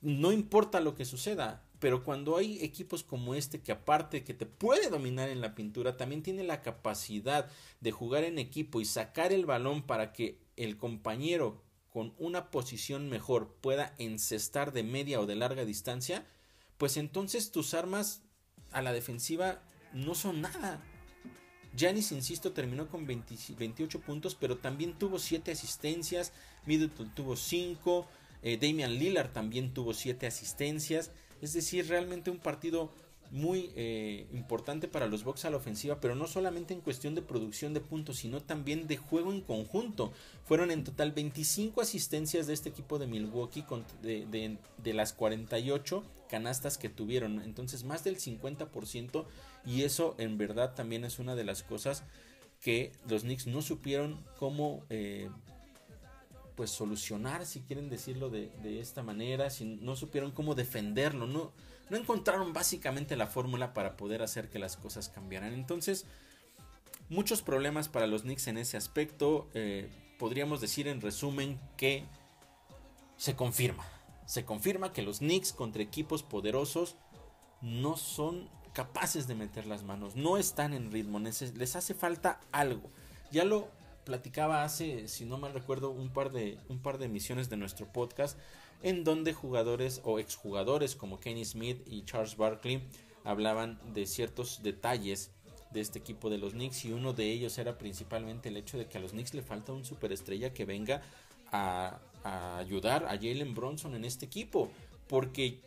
no importa lo que suceda, pero cuando hay equipos como este que aparte que te puede dominar en la pintura, también tiene la capacidad de jugar en equipo y sacar el balón para que el compañero con una posición mejor pueda encestar de media o de larga distancia, pues entonces tus armas a la defensiva no son nada. Janis, insisto, terminó con 28 puntos, pero también tuvo 7 asistencias. Middleton tuvo 5. Eh, Damian Lillard también tuvo 7 asistencias. Es decir, realmente un partido muy eh, importante para los Bucks a la ofensiva, pero no solamente en cuestión de producción de puntos, sino también de juego en conjunto. Fueron en total 25 asistencias de este equipo de Milwaukee de, de, las 48 canastas que tuvieron, entonces más del 50% y eso en verdad también es una de las cosas que los Knicks no supieron cómo eh, pues solucionar, si quieren decirlo de, esta manera, si no supieron cómo defenderlo, no, no encontraron básicamente la fórmula para poder hacer que las cosas cambiaran. Entonces, muchos problemas para los Knicks en ese aspecto. Eh, podríamos decir en resumen que se confirma. Se confirma que los Knicks contra equipos poderosos no son capaces de meter las manos, no están en ritmo, les hace falta algo. Ya lo platicaba hace, si no mal recuerdo, un par de, un par de emisiones de nuestro podcast en donde jugadores o exjugadores como Kenny Smith y Charles Barkley hablaban de ciertos detalles de este equipo de los Knicks y uno de ellos era principalmente el hecho de que a los Knicks le falta un superestrella que venga a, ayudar a Jalen Bronson en este equipo porque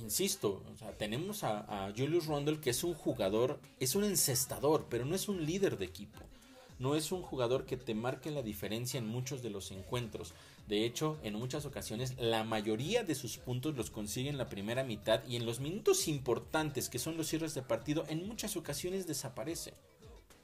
insisto, tenemos a, a, Julius Randle que es un jugador, es un encestador, pero no es un líder de equipo. No es un jugador que te marque la diferencia en muchos de los encuentros. De hecho, en muchas ocasiones la mayoría de sus puntos los consigue en la primera mitad y en los minutos importantes que son los cierres de partido en muchas ocasiones desaparece.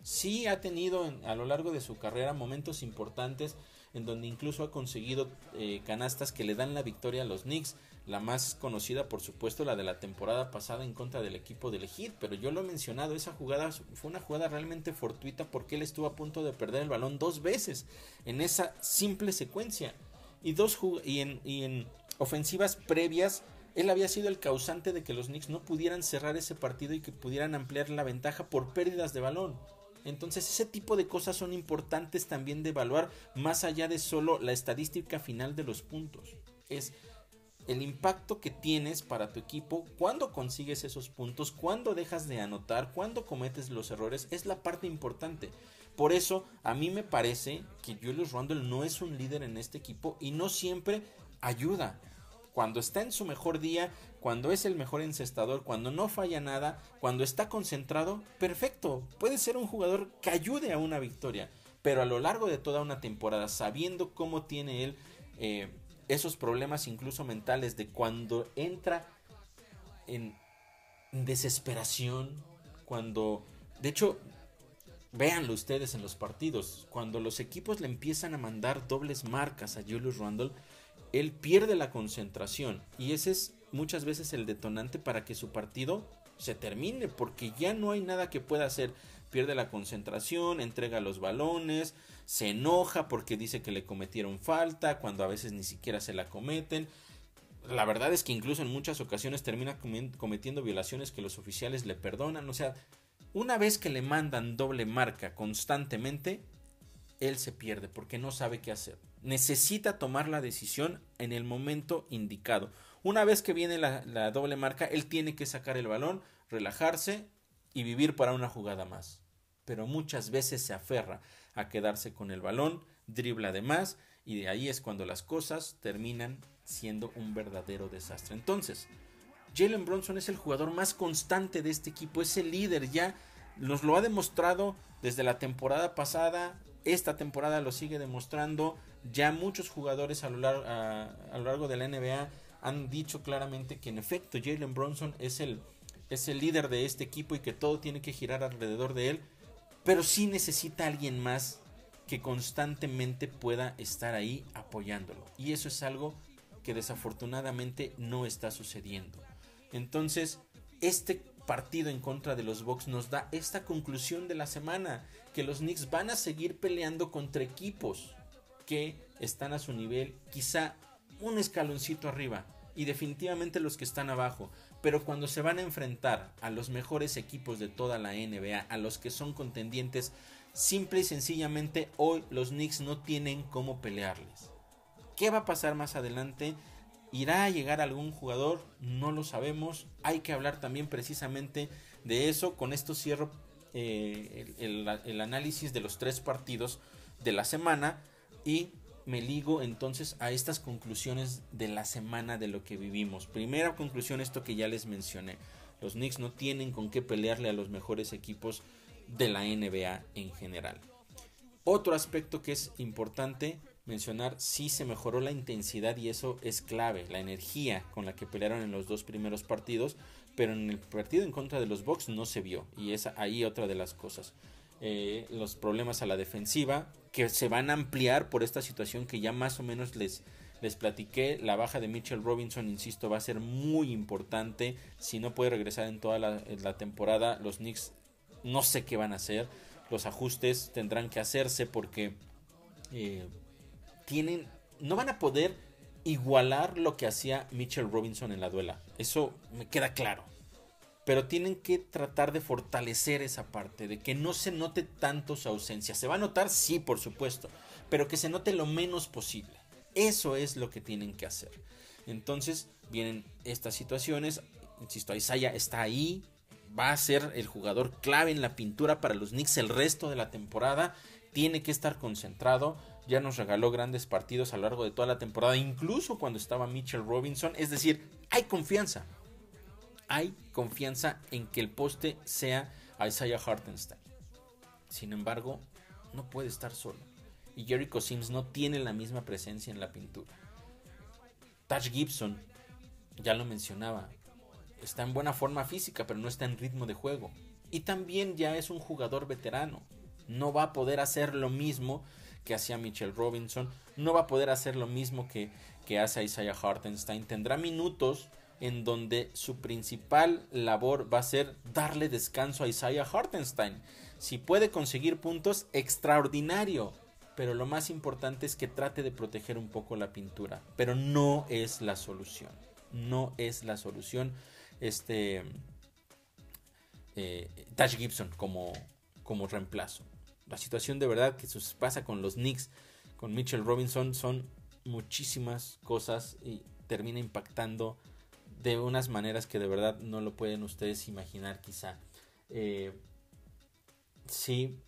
Sí ha tenido a lo largo de su carrera momentos importantes en donde incluso ha conseguido eh, canastas que le dan la victoria a los Knicks. La más conocida, por supuesto, la de la temporada pasada en contra del equipo del Heat. Pero yo lo he mencionado, esa jugada fue una jugada realmente fortuita porque él estuvo a punto de perder el balón dos veces en esa simple secuencia y, dos y, y en ofensivas previas él había sido el causante de que los Knicks no pudieran cerrar ese partido y que pudieran ampliar la ventaja por pérdidas de balón. Entonces ese tipo de cosas son importantes también de evaluar más allá de solo la estadística final de los puntos. Es el impacto que tienes para tu equipo, cuando consigues esos puntos, cuando dejas de anotar, cuando cometes los errores, es la parte importante. Por eso a mí me parece que Julius Randle no es un líder en este equipo y no siempre ayuda. Cuando está en su mejor día, cuando es el mejor encestador, cuando no falla nada, cuando está concentrado, perfecto. Puede ser un jugador que ayude a una victoria. Pero a lo largo de toda una temporada, sabiendo cómo tiene él eh, esos problemas incluso mentales de cuando entra en desesperación, cuando... De hecho, Véanlo ustedes en los partidos. Cuando los equipos le empiezan a mandar dobles marcas a Julius Randle, él pierde la concentración. Y ese es muchas veces el detonante para que su partido se termine. Porque ya no hay nada que pueda hacer. Pierde la concentración, entrega los balones, se enoja porque dice que le cometieron falta, cuando a veces ni siquiera se la cometen. La verdad es que incluso en muchas ocasiones termina cometiendo violaciones que los oficiales le perdonan. O sea, una vez que le mandan doble marca constantemente, él se pierde porque no sabe qué hacer. Necesita tomar la decisión en el momento indicado. Una vez que viene la, doble marca, él tiene que sacar el balón, relajarse y vivir para una jugada más. Pero muchas veces se aferra a quedarse con el balón, dribla de más y de ahí es cuando las cosas terminan siendo un verdadero desastre. Entonces, Jalen Bronson es el jugador más constante de este equipo, es el líder, ya nos lo ha demostrado desde la temporada pasada, esta temporada lo sigue demostrando, ya muchos jugadores a lo, largo, de la NBA han dicho claramente que en efecto Jalen Bronson es el, es el líder de este equipo y que todo tiene que girar alrededor de él, pero sí necesita alguien más que constantemente pueda estar ahí apoyándolo. Y eso es algo que desafortunadamente no está sucediendo. Entonces, este partido en contra de los Bucks nos da esta conclusión de la semana, que los Knicks van a seguir peleando contra equipos que están a su nivel, quizá un escaloncito arriba, y definitivamente los que están abajo. Pero cuando se van a enfrentar a los mejores equipos de toda la NBA, a los que son contendientes, simple y sencillamente hoy los Knicks no tienen cómo pelearles. ¿Qué va a pasar más adelante? ¿Irá a llegar algún jugador? No lo sabemos. Hay que hablar también precisamente de eso. Con esto cierro eh, el análisis de los tres partidos de la semana y me ligo entonces a estas conclusiones de la semana de lo que vivimos. Primera conclusión, esto que ya les mencioné. Los Knicks no tienen con qué pelearle a los mejores equipos de la NBA en general. Otro aspecto que es importante mencionar, sí se mejoró la intensidad y eso es clave, la energía con la que pelearon en los dos primeros partidos, pero en el partido en contra de los Bucks no se vio y es ahí otra de las cosas. Eh, los problemas a la defensiva, que se van a ampliar por esta situación que ya más o menos les, les platiqué. La baja de Mitchell Robinson, insisto, va a ser muy importante. Si no puede regresar en toda la, temporada, los Knicks no sé qué van a hacer. Los ajustes tendrán que hacerse porque eh, tienen, no van a poder igualar lo que hacía Mitchell Robinson en la duela. Eso me queda claro pero tienen que tratar de fortalecer esa parte, de que no se note tanto su ausencia. Se va a notar, sí, por supuesto, pero que se note lo menos posible. Eso es lo que tienen que hacer. Entonces vienen estas situaciones, insisto, Isaiah está ahí, va a ser el jugador clave en la pintura para los Knicks el resto de la temporada, tiene que estar concentrado, ya nos regaló grandes partidos a lo largo de toda la temporada, incluso cuando estaba Mitchell Robinson, es decir, hay confianza, hay confianza en que el poste sea Isaiah Hartenstein. Sin embargo, no puede estar solo. Y Jericho Sims no tiene la misma presencia en la pintura. Taj Gibson, ya lo mencionaba, está en buena forma física, pero no está en ritmo de juego. Y también ya es un jugador veterano. No va a poder hacer lo mismo que hacía Mitchell Robinson. No va a poder hacer lo mismo que, que hace Isaiah Hartenstein. Tendrá minutos, en donde su principal labor va a ser darle descanso a Isaiah Hartenstein. Si puede conseguir puntos, extraordinario. Pero lo más importante es que trate de proteger un poco la pintura. Pero no es la solución. No es la solución. Este. Eh, Tash Gibson como, como reemplazo. La situación de verdad que pasa con los Knicks, con Mitchell Robinson, son muchísimas cosas y termina impactando de unas maneras que de verdad no lo pueden ustedes imaginar quizá. Eh, sí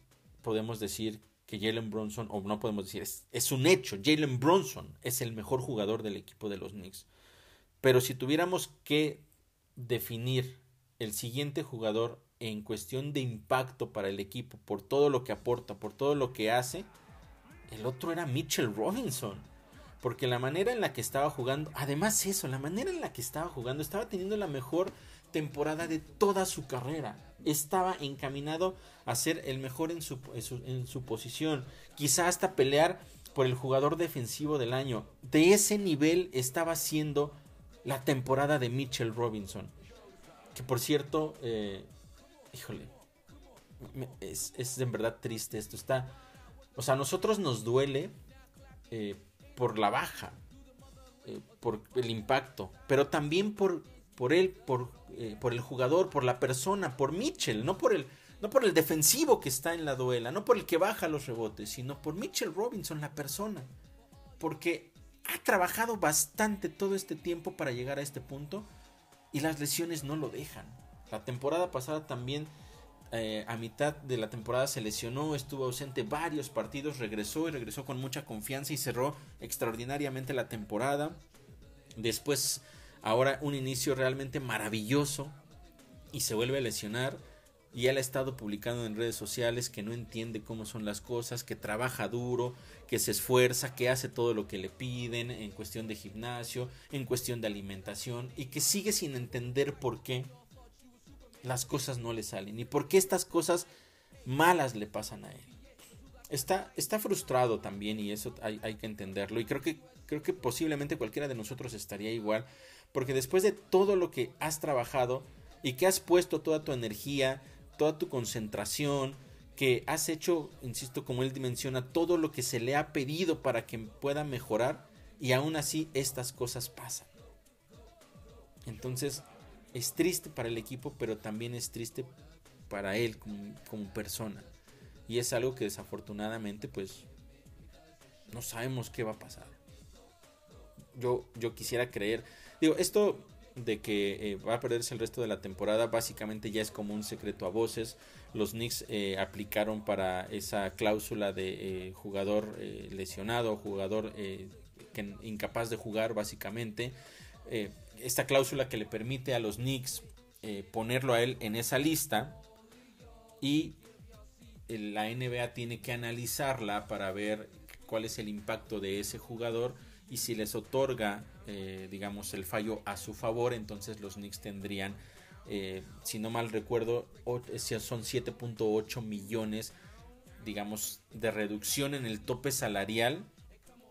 podemos decir que Jalen Bronson, o no podemos decir, es, es un hecho, Jalen Bronson es el mejor jugador del equipo de los Knicks. Pero si tuviéramos que definir el siguiente jugador en cuestión de impacto para el equipo, por todo lo que aporta, por todo lo que hace, el otro era Mitchell Robinson porque la manera en la que estaba jugando, además eso, la manera en la que estaba jugando, estaba teniendo la mejor temporada de toda su carrera. Estaba encaminado a ser el mejor en su, en su, posición, quizá hasta pelear por el jugador defensivo del año. De ese nivel estaba siendo la temporada de Mitchell Robinson. Que por cierto, eh, híjole, es, es en verdad triste esto. Está, o sea, a nosotros nos duele eh, por la baja, eh, por el impacto, pero también por, por él, por, eh, por el jugador, por la persona, por Mitchell, no por el, no por el defensivo que está en la duela, no por el que baja los rebotes, sino por Mitchell Robinson, la persona. Porque ha trabajado bastante todo este tiempo para llegar a este punto y las lesiones no lo dejan. La temporada pasada también eh, a mitad de la temporada se lesionó, estuvo ausente varios partidos, regresó y regresó con mucha confianza y cerró extraordinariamente la temporada. Después, ahora un inicio realmente maravilloso y se vuelve a lesionar. Y él ha estado publicando en redes sociales que no entiende cómo son las cosas, que trabaja duro, que se esfuerza, que hace todo lo que le piden en cuestión de gimnasio, en cuestión de alimentación y que sigue sin entender por qué las cosas no le salen y por qué estas cosas malas le pasan a él. Está, está frustrado también y eso hay, hay, que entenderlo y creo que, creo que posiblemente cualquiera de nosotros estaría igual porque después de todo lo que has trabajado y que has puesto toda tu energía, toda tu concentración, que has hecho, insisto, como él menciona, todo lo que se le ha pedido para que pueda mejorar y aún así estas cosas pasan. Entonces, es triste para el equipo, pero también es triste para él como, persona. Y es algo que desafortunadamente, pues, no sabemos qué va a pasar. Yo, yo quisiera creer. Digo, esto de que eh, va a perderse el resto de la temporada básicamente ya es como un secreto a voces. Los Knicks eh, aplicaron para esa cláusula de eh, jugador lesionado, jugador que, incapaz de jugar básicamente. Esta cláusula que le permite a los Knicks ponerlo a él en esa lista y la NBA tiene que analizarla para ver cuál es el impacto de ese jugador y si les otorga, eh, digamos, el fallo a su favor, entonces los Knicks tendrían, eh, si no mal recuerdo, son 7.8 millones, digamos, de reducción en el tope salarial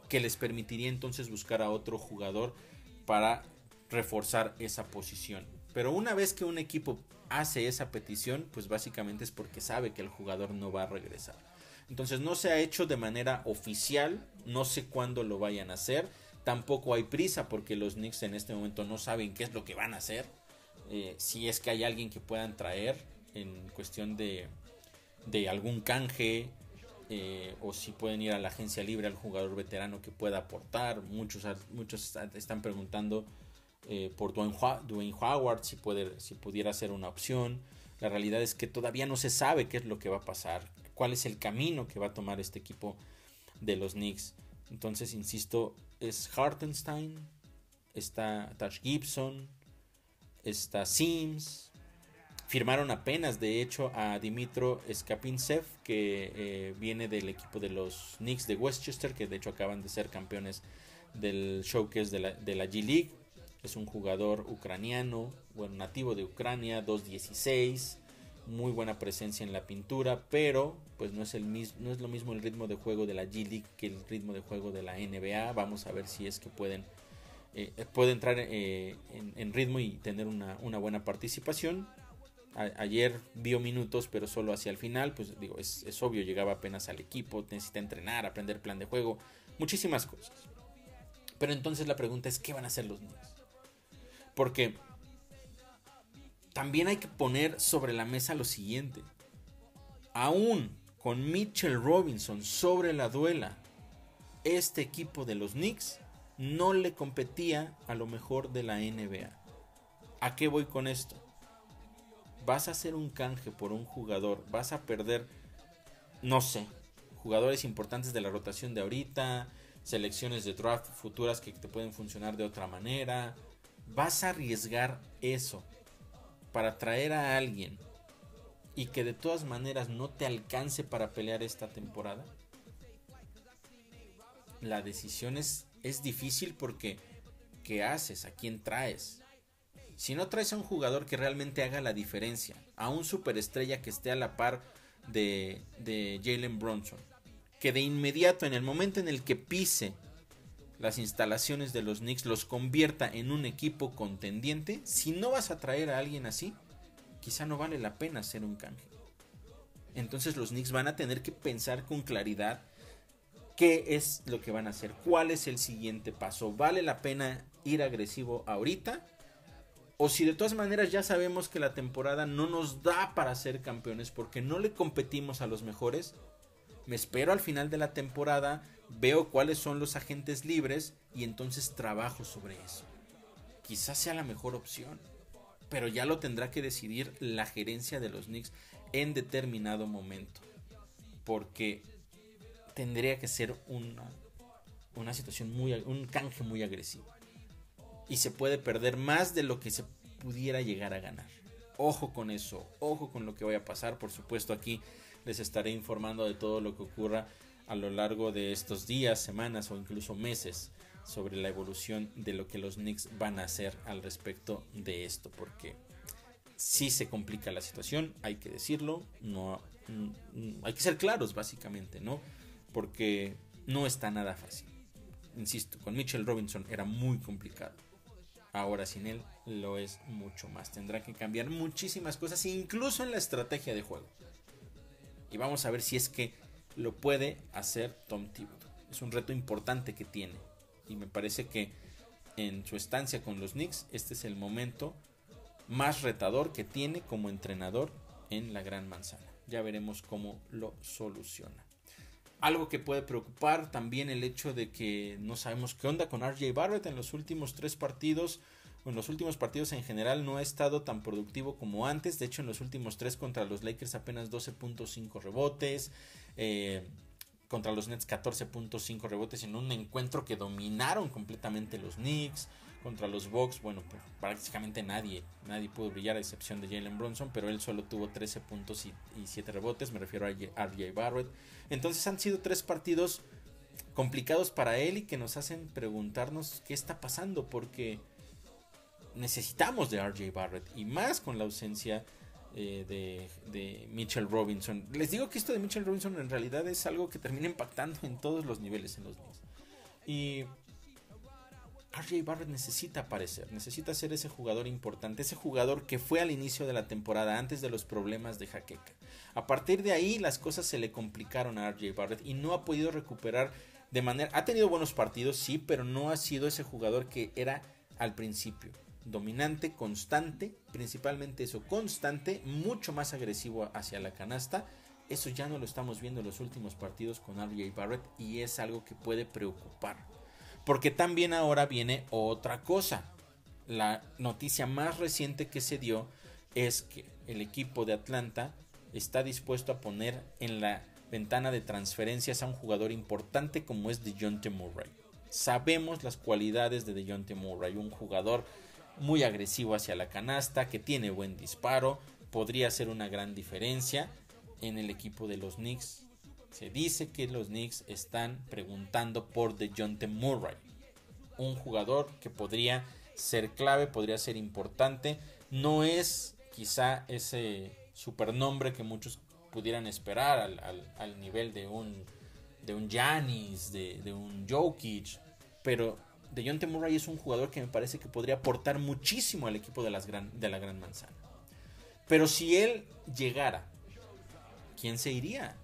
que les permitiría entonces buscar a otro jugador para reforzar esa posición. Pero una vez que un equipo hace esa petición, pues básicamente es porque sabe que el jugador no va a regresar. Entonces no se ha hecho de manera oficial, no sé cuándo lo vayan a hacer. Tampoco hay prisa porque los Knicks en este momento no saben qué es lo que van a hacer. Eh, si es que hay alguien que puedan traer en cuestión de, de algún canje eh, o si pueden ir a la agencia libre al jugador veterano que pueda aportar. Muchos, muchos están preguntando eh, por Dwayne, Howard si, pudiera ser una opción. La realidad es que todavía no se sabe qué es lo que va a pasar cuál es el camino que va a tomar este equipo de los Knicks. Entonces, insisto, es Hartenstein, está Tash Gibson, está Sims. Firmaron apenas, de hecho, a Dimitro Skapintsev, que eh, viene del equipo de los Knicks de Westchester, que de hecho acaban de ser campeones del showcase de la, de la G League. Es un jugador ucraniano, bueno, nativo de Ucrania, 2'16 muy buena presencia en la pintura, pero pues no es el mismo, no es lo mismo el ritmo de juego de la G League que el ritmo de juego de la NBA. Vamos a ver si es que pueden eh, puede entrar eh, en, ritmo y tener una, buena participación. ayer vio minutos, pero solo hacia el final, pues digo, es, es obvio, llegaba apenas al equipo, necesita entrenar, aprender plan de juego, muchísimas cosas. Pero entonces la pregunta es, ¿qué van a hacer los niños? Porque también hay que poner sobre la mesa lo siguiente. Aún con Mitchell Robinson sobre la duela, este equipo de los Knicks no le competía a lo mejor de la NBA. ¿A qué voy con esto? Vas a hacer un canje por un jugador, vas a perder, no sé, jugadores importantes de la rotación de ahorita, selecciones de draft futuras que te pueden funcionar de otra manera. Vas a arriesgar eso para traer a alguien y que de todas maneras no te alcance para pelear esta temporada? La decisión es, es difícil porque ¿qué haces? ¿A quién traes? Si no traes a un jugador que realmente haga la diferencia, a un superestrella que esté a la par de, de Jalen Bronson, que de inmediato, en el momento en el que pise las instalaciones de los Knicks los convierta en un equipo contendiente, si no vas a traer a alguien así, quizá no vale la pena hacer un canje. Entonces los Knicks van a tener que pensar con claridad qué es lo que van a hacer, cuál es el siguiente paso, vale la pena ir agresivo ahorita o si de todas maneras ya sabemos que la temporada no nos da para ser campeones porque no le competimos a los mejores, me espero al final de la temporada, veo cuáles son los agentes libres y entonces trabajo sobre eso. Quizás sea la mejor opción, pero ya lo tendrá que decidir la gerencia de los Knicks en determinado momento. Porque tendría que ser una, una situación muy, un canje muy agresivo. Y se puede perder más de lo que se pudiera llegar a ganar. Ojo con eso, ojo con lo que vaya a pasar. Por supuesto, aquí les estaré informando de todo lo que ocurra a lo largo de estos días, semanas o incluso meses sobre la evolución de lo que los Knicks van a hacer al respecto de esto, porque si se complica la situación, hay que decirlo, no mm, hay que ser claros básicamente, ¿no? Porque no está nada fácil. Insisto, con Mitchell Robinson era muy complicado. Ahora sin él lo es mucho más. Tendrá que cambiar muchísimas cosas, incluso en la estrategia de juego. Y vamos a ver si es que lo puede hacer Tom Thibodeau. Es un reto importante que tiene. Y me parece que en su estancia con los Knicks, este es el momento más retador que tiene como entrenador en la Gran Manzana. Ya veremos cómo lo soluciona. Algo que puede preocupar también el hecho de que no sabemos qué onda con RJ Barrett en los últimos tres partidos. En los últimos partidos en general no ha estado tan productivo como antes. De hecho, en los últimos tres contra los Lakers apenas 12.5 rebotes. Eh, contra los Nets 14.5 rebotes en un encuentro que dominaron completamente los Knicks. Contra los Bucks, bueno, pues, prácticamente nadie, nadie pudo brillar a excepción de Jalen Bronson, pero él solo tuvo 13 puntos y, 7 rebotes, me refiero a RJ Barrett. Entonces han sido tres partidos complicados para él y que nos hacen preguntarnos qué está pasando, porque necesitamos de RJ Barrett y más con la ausencia eh, de, Mitchell Robinson. Les digo que esto de Mitchell Robinson en realidad es algo que termina impactando en todos los niveles en los Knicks. Y RJ Barrett necesita aparecer, necesita ser ese jugador importante, ese jugador que fue al inicio de la temporada antes de los problemas de Jaqueca. A partir de ahí las cosas se le complicaron a RJ Barrett y no ha podido recuperar de manera... Ha tenido buenos partidos, sí, pero no ha sido ese jugador que era al principio. Dominante, constante, principalmente eso, constante, mucho más agresivo hacia la canasta. Eso ya no lo estamos viendo en los últimos partidos con RJ Barrett y es algo que puede preocupar. Porque también ahora viene otra cosa. La noticia más reciente que se dio es que el equipo de Atlanta está dispuesto a poner en la ventana de transferencias a un jugador importante como es DeJounte Murray. Sabemos las cualidades de DeJounte Murray, un jugador muy agresivo hacia la canasta, que tiene buen disparo, podría ser una gran diferencia en el equipo de los Knicks se dice que los Knicks están preguntando por DeJounte Murray, un jugador que podría ser clave, podría ser importante. No es quizá ese supernombre que muchos pudieran esperar al, nivel de un de un Giannis, de, un Jokic, pero DeJounte Murray es un jugador que me parece que podría aportar muchísimo al equipo de, de la Gran Manzana. Pero si él llegara, ¿quién se iría?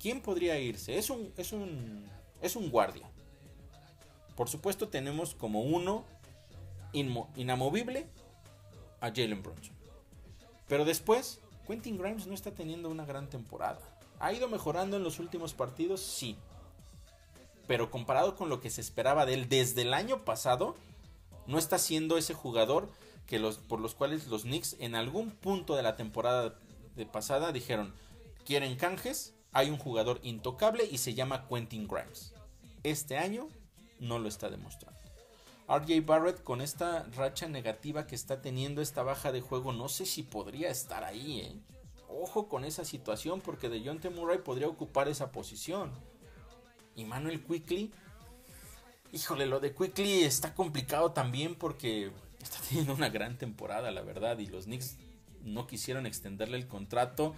¿Quién podría irse? Es un, es un, es un guardia. Por supuesto tenemos como uno inamovible a Jalen Bronson. Pero después, Quentin Grimes no está teniendo una gran temporada. ¿Ha ido mejorando en los últimos partidos? Sí. Pero comparado con lo que se esperaba de él desde el año pasado, no está siendo ese jugador que los, por los cuales los Knicks en algún punto de la temporada de pasada dijeron, quieren canjes, hay un jugador intocable y se llama Quentin Grimes. Este año no lo está demostrando. RJ Barrett con esta racha negativa que está teniendo esta baja de juego, no sé si podría estar ahí, ¿eh? Ojo con esa situación porque de John. Murray podría ocupar esa posición. Y Manuel Quickly, híjole, lo de Quickly está complicado también porque está <laughs> teniendo una gran temporada, la verdad, y los Knicks no quisieron extenderle el contrato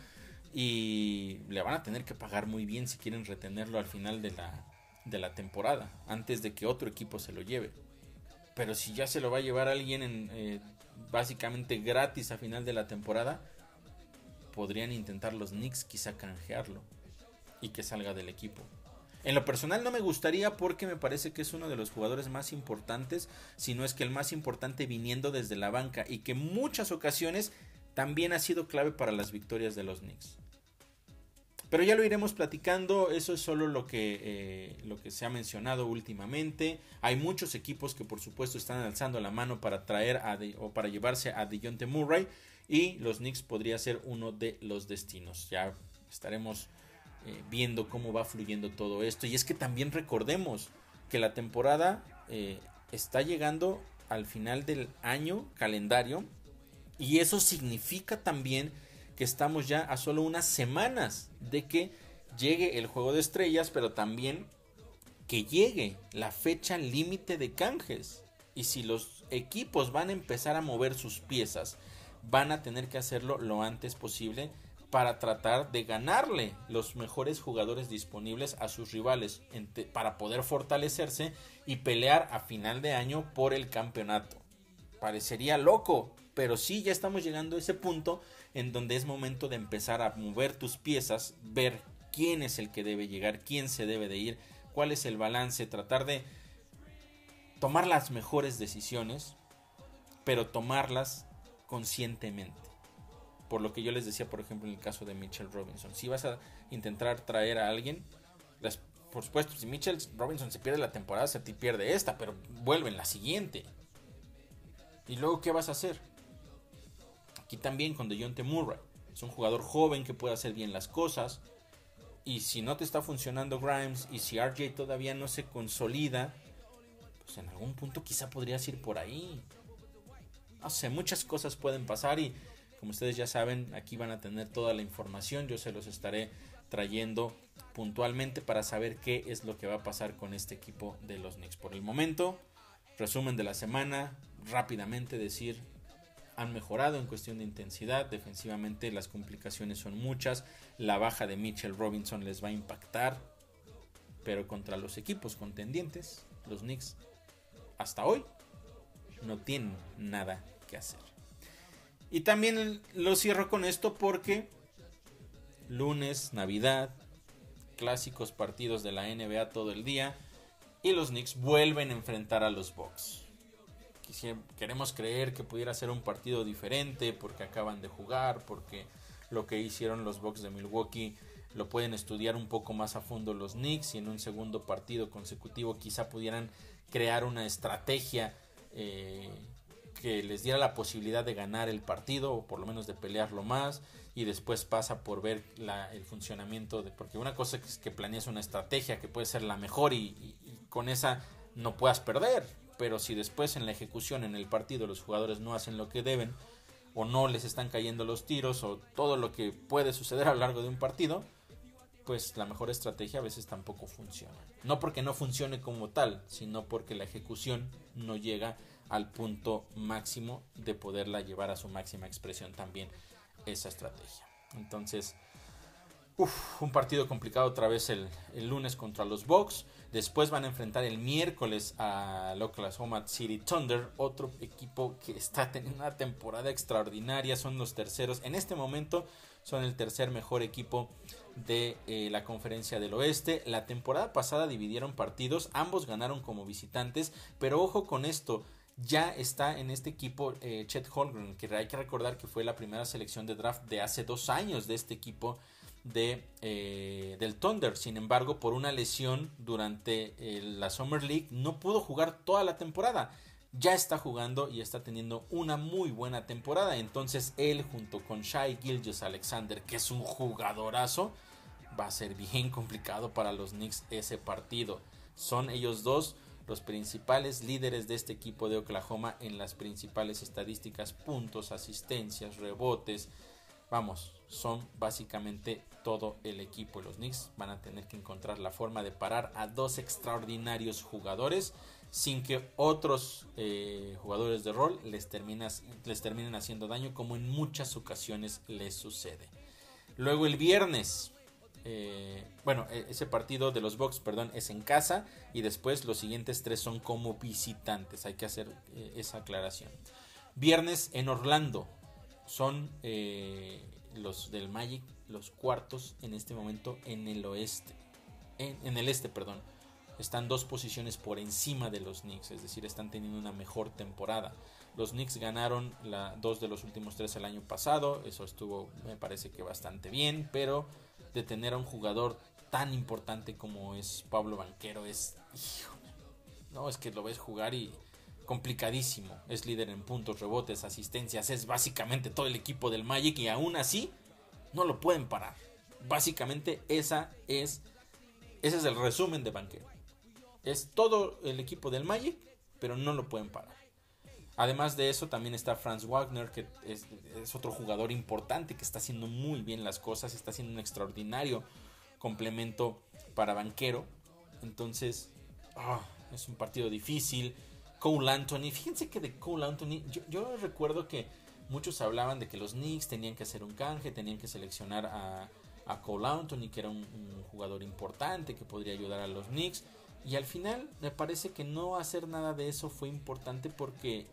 y le van a tener que pagar muy bien si quieren retenerlo al final de la, de la temporada, antes de que otro equipo se lo lleve. Pero si ya se lo va a llevar alguien en, eh, básicamente gratis a final de la temporada, podrían intentar los Knicks quizá canjearlo y que salga del equipo. En lo personal no me gustaría porque me parece que es uno de los jugadores más importantes, si no es que el más importante viniendo desde la banca y que muchas ocasiones también ha sido clave para las victorias de los Knicks. Pero ya lo iremos platicando, eso es solo lo que, eh, lo que se ha mencionado últimamente. Hay muchos equipos que por supuesto están alzando la mano para traer a o para llevarse a DeJounte Murray y los Knicks podría ser uno de los destinos. Ya estaremos eh, viendo cómo va fluyendo todo esto. Y es que también recordemos que la temporada eh, está llegando al final del año calendario y eso significa también que estamos ya a solo unas semanas de que llegue el juego de estrellas, pero también que llegue la fecha límite de canjes. Y si los equipos van a empezar a mover sus piezas, van a tener que hacerlo lo antes posible para tratar de ganarle los mejores jugadores disponibles a sus rivales para poder fortalecerse y pelear a final de año por el campeonato. Parecería loco, pero sí ya estamos llegando a ese punto en donde es momento de empezar a mover tus piezas, ver quién es el que debe llegar, quién se debe de ir, cuál es el balance, tratar de tomar las mejores decisiones, pero tomarlas conscientemente. Por lo que yo les decía, por ejemplo, en el caso de Mitchell Robinson. Si vas a intentar traer a alguien, por supuesto, si Mitchell Robinson se pierde la temporada, se te pierde esta, pero vuelve en la siguiente. ¿Y luego qué vas a hacer? Aquí también con DeJounte Murray. Es un jugador joven que puede hacer bien las cosas. Y si no te está funcionando Grimes y si RJ todavía no se consolida, pues en algún punto quizá podrías ir por ahí. No sé, muchas cosas pueden pasar y como ustedes ya saben, aquí van a tener toda la información. Yo se los estaré trayendo puntualmente para saber qué es lo que va a pasar con este equipo de los Knicks. Por el momento, resumen de la semana, rápidamente decir, han mejorado en cuestión de intensidad, defensivamente las complicaciones son muchas, la baja de Mitchell Robinson les va a impactar, pero contra los equipos contendientes, los Knicks, hasta hoy, no tienen nada que hacer. Y también lo cierro con esto porque lunes, Navidad, clásicos partidos de la NBA todo el día y los Knicks vuelven a enfrentar a los Bucks. Queremos creer que pudiera ser un partido diferente porque acaban de jugar, porque lo que hicieron los Bucks de Milwaukee lo pueden estudiar un poco más a fondo los Knicks y en un segundo partido consecutivo quizá pudieran crear una estrategia eh, que les diera la posibilidad de ganar el partido o por lo menos de pelearlo más y después pasa por ver el funcionamiento de porque una cosa es que planees una estrategia que puede ser la mejor y, con esa no puedas perder pero si después en la ejecución en el partido los jugadores no hacen lo que deben o no les están cayendo los tiros o todo lo que puede suceder a lo largo de un partido pues la mejor estrategia a veces tampoco funciona. No porque no funcione como tal sino porque la ejecución no llega al punto máximo de poderla llevar a su máxima expresión también esa estrategia. Entonces, un partido complicado otra vez el, lunes contra los Bucks. Después van a enfrentar el miércoles a Oklahoma City Thunder, otro equipo que está teniendo una temporada extraordinaria. Son los terceros. En este momento son el tercer mejor equipo de eh, la conferencia del oeste. La temporada pasada dividieron partidos, ambos ganaron como visitantes, pero ojo con esto ya está en este equipo eh, Chet Holmgren, que hay que recordar que fue la primera selección de draft de hace dos años de este equipo de, eh, del Thunder. Sin embargo, por una lesión durante eh, la Summer League no pudo jugar toda la temporada. Ya está jugando y está teniendo una muy buena temporada. Entonces él junto con Shai Gilgis Alexander, que es un jugadorazo, va a ser bien complicado para los Knicks ese partido. Son ellos dos los principales líderes de este equipo de Oklahoma en las principales estadísticas, puntos, asistencias, rebotes. Vamos, son básicamente todo el equipo. Los Knicks van a tener que encontrar la forma de parar a dos extraordinarios jugadores sin que otros eh, jugadores de rol les, les terminen haciendo daño como en muchas ocasiones les sucede. Luego el viernes eh, bueno, e, ese partido de los Bucks, perdón, es en casa y después los siguientes tres son como visitantes. Hay que hacer eh, esa aclaración. Viernes en Orlando son eh, los del Magic, los cuartos en este momento en el oeste, en, el este, perdón. Están dos posiciones por encima de los Knicks, es decir, están teniendo una mejor temporada. Los Knicks ganaron dos de los últimos tres el año pasado, eso estuvo, me parece que bastante bien, pero de tener a un jugador tan importante como es Pablo Banquero es no es que lo ves jugar y complicadísimo. Es líder en puntos rebotes asistencias es básicamente todo el equipo del Magic y aún así no lo pueden parar. Básicamente esa es ese es el resumen de Banquero. Es todo el equipo del Magic pero no lo pueden parar Además de eso, también está Franz Wagner, que es, otro jugador importante que está haciendo muy bien las cosas, está haciendo un extraordinario complemento para banquero. Entonces, ah, es un partido difícil. Cole Anthony, fíjense que de Cole Anthony, yo, recuerdo que muchos hablaban de que los Knicks tenían que hacer un canje, tenían que seleccionar a, Cole Anthony, que era un, un, jugador importante que podría ayudar a los Knicks. Y al final me parece que no hacer nada de eso fue importante porque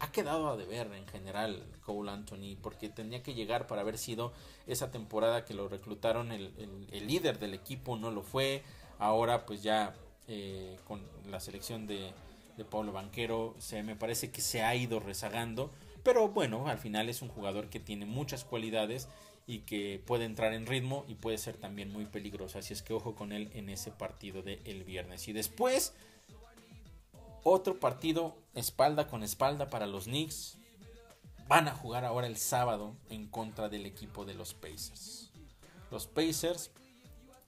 ha quedado a deber en general Cole Anthony porque tenía que llegar para haber sido esa temporada que lo reclutaron el, líder del equipo no lo fue. Ahora pues ya eh, con la selección de, de Pablo Banquero se me parece que se ha ido rezagando, pero bueno, al final es un jugador que tiene muchas cualidades y que puede entrar en ritmo y puede ser también muy peligroso, así es que ojo con él en ese partido del el viernes. Y después otro partido espalda con espalda para los Knicks. Van a jugar ahora el sábado en contra del equipo de los Pacers. Los Pacers,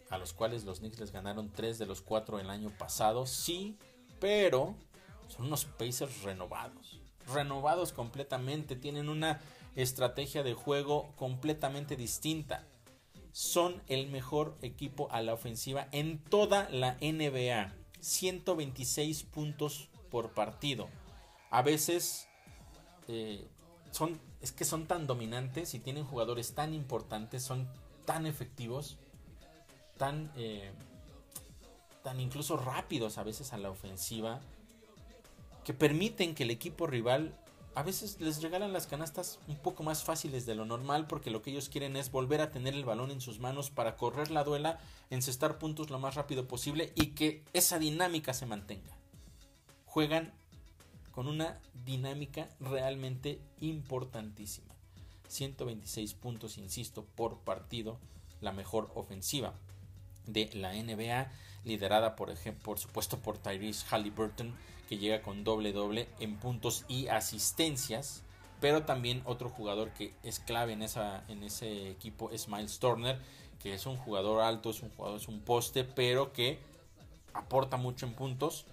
a los cuales los Knicks les ganaron 3 de los 4 el año pasado, sí, pero son unos Pacers renovados. Renovados completamente, tienen una estrategia de juego completamente distinta. Son el mejor equipo a la ofensiva en toda la NBA. 126 puntos por partido. A veces eh, son, es que son tan dominantes y tienen jugadores tan importantes, son tan efectivos, tan, eh, tan incluso rápidos a veces a la ofensiva, que permiten que el equipo rival a veces les regalan las canastas un poco más fáciles de lo normal porque lo que ellos quieren es volver a tener el balón en sus manos para correr la duela, encestar puntos lo más rápido posible y que esa dinámica se mantenga. Juegan con una dinámica realmente importantísima. 126 puntos, insisto, por partido, la mejor ofensiva de la NBA, liderada por ejemplo, por supuesto por Tyrese Halliburton, que llega con doble doble en puntos y asistencias. Pero también otro jugador que es clave en, esa, en ese equipo es Miles Turner, que es un jugador alto, es un jugador, es un poste, pero que aporta mucho en puntos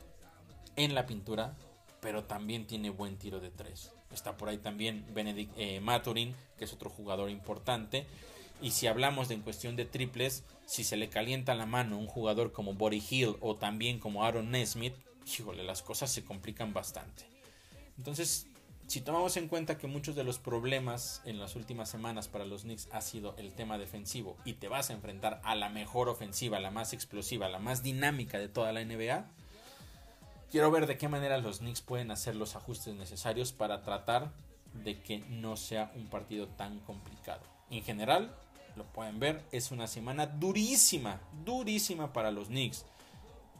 en la pintura, pero también tiene buen tiro de tres. Está por ahí también Benedict eh, Maturin, que es otro jugador importante. Y si hablamos de en cuestión de triples, si se le calienta la mano un jugador como Body Hill o también como Aaron Nesmith, híjole, las cosas se complican bastante. Entonces, si tomamos en cuenta que muchos de los problemas en las últimas semanas para los Knicks ha sido el tema defensivo y te vas a enfrentar a la mejor ofensiva, la más explosiva, la más dinámica de toda la NBA, quiero ver de qué manera los Knicks pueden hacer los ajustes necesarios para tratar de que no sea un partido tan complicado. En general, lo pueden ver, es una semana durísima, durísima para los Knicks.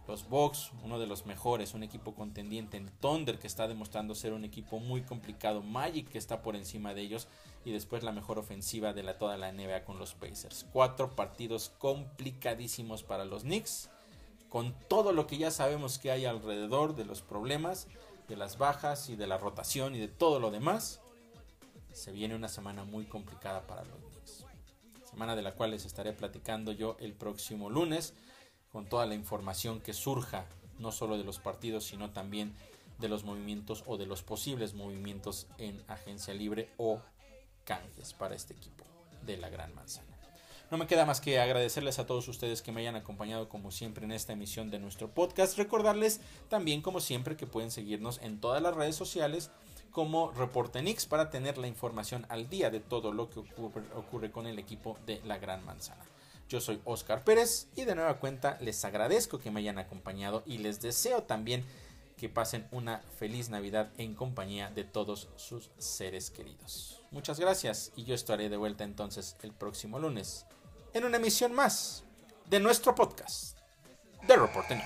Los Bucks, uno de los mejores, un equipo contendiente. El Thunder, que está demostrando ser un equipo muy complicado. Magic, que está por encima de ellos. Y después la mejor ofensiva de la, toda la NBA con los Pacers. Cuatro partidos complicadísimos para los Knicks. Con todo lo que ya sabemos que hay alrededor de los problemas, de las bajas y de la rotación y de todo lo demás. Se viene una semana muy complicada para los Knicks. Semana de la cual les estaré platicando yo el próximo lunes con toda la información que surja, no solo de los partidos, sino también de los movimientos o de los posibles movimientos en agencia libre o canjes para este equipo de la Gran Manzana. No me queda más que agradecerles a todos ustedes que me hayan acompañado como siempre en esta emisión de nuestro podcast. Recordarles también como siempre que pueden seguirnos en todas las redes sociales como Reportenix para tener la información al día de todo lo que ocurre, ocurre con el equipo de la Gran Manzana. Yo soy Oscar Pérez y de nueva cuenta les agradezco que me hayan acompañado y les deseo también que pasen una feliz Navidad en compañía de todos sus seres queridos. Muchas gracias y yo estaré de vuelta entonces el próximo lunes en una emisión más de nuestro podcast, The Reporter.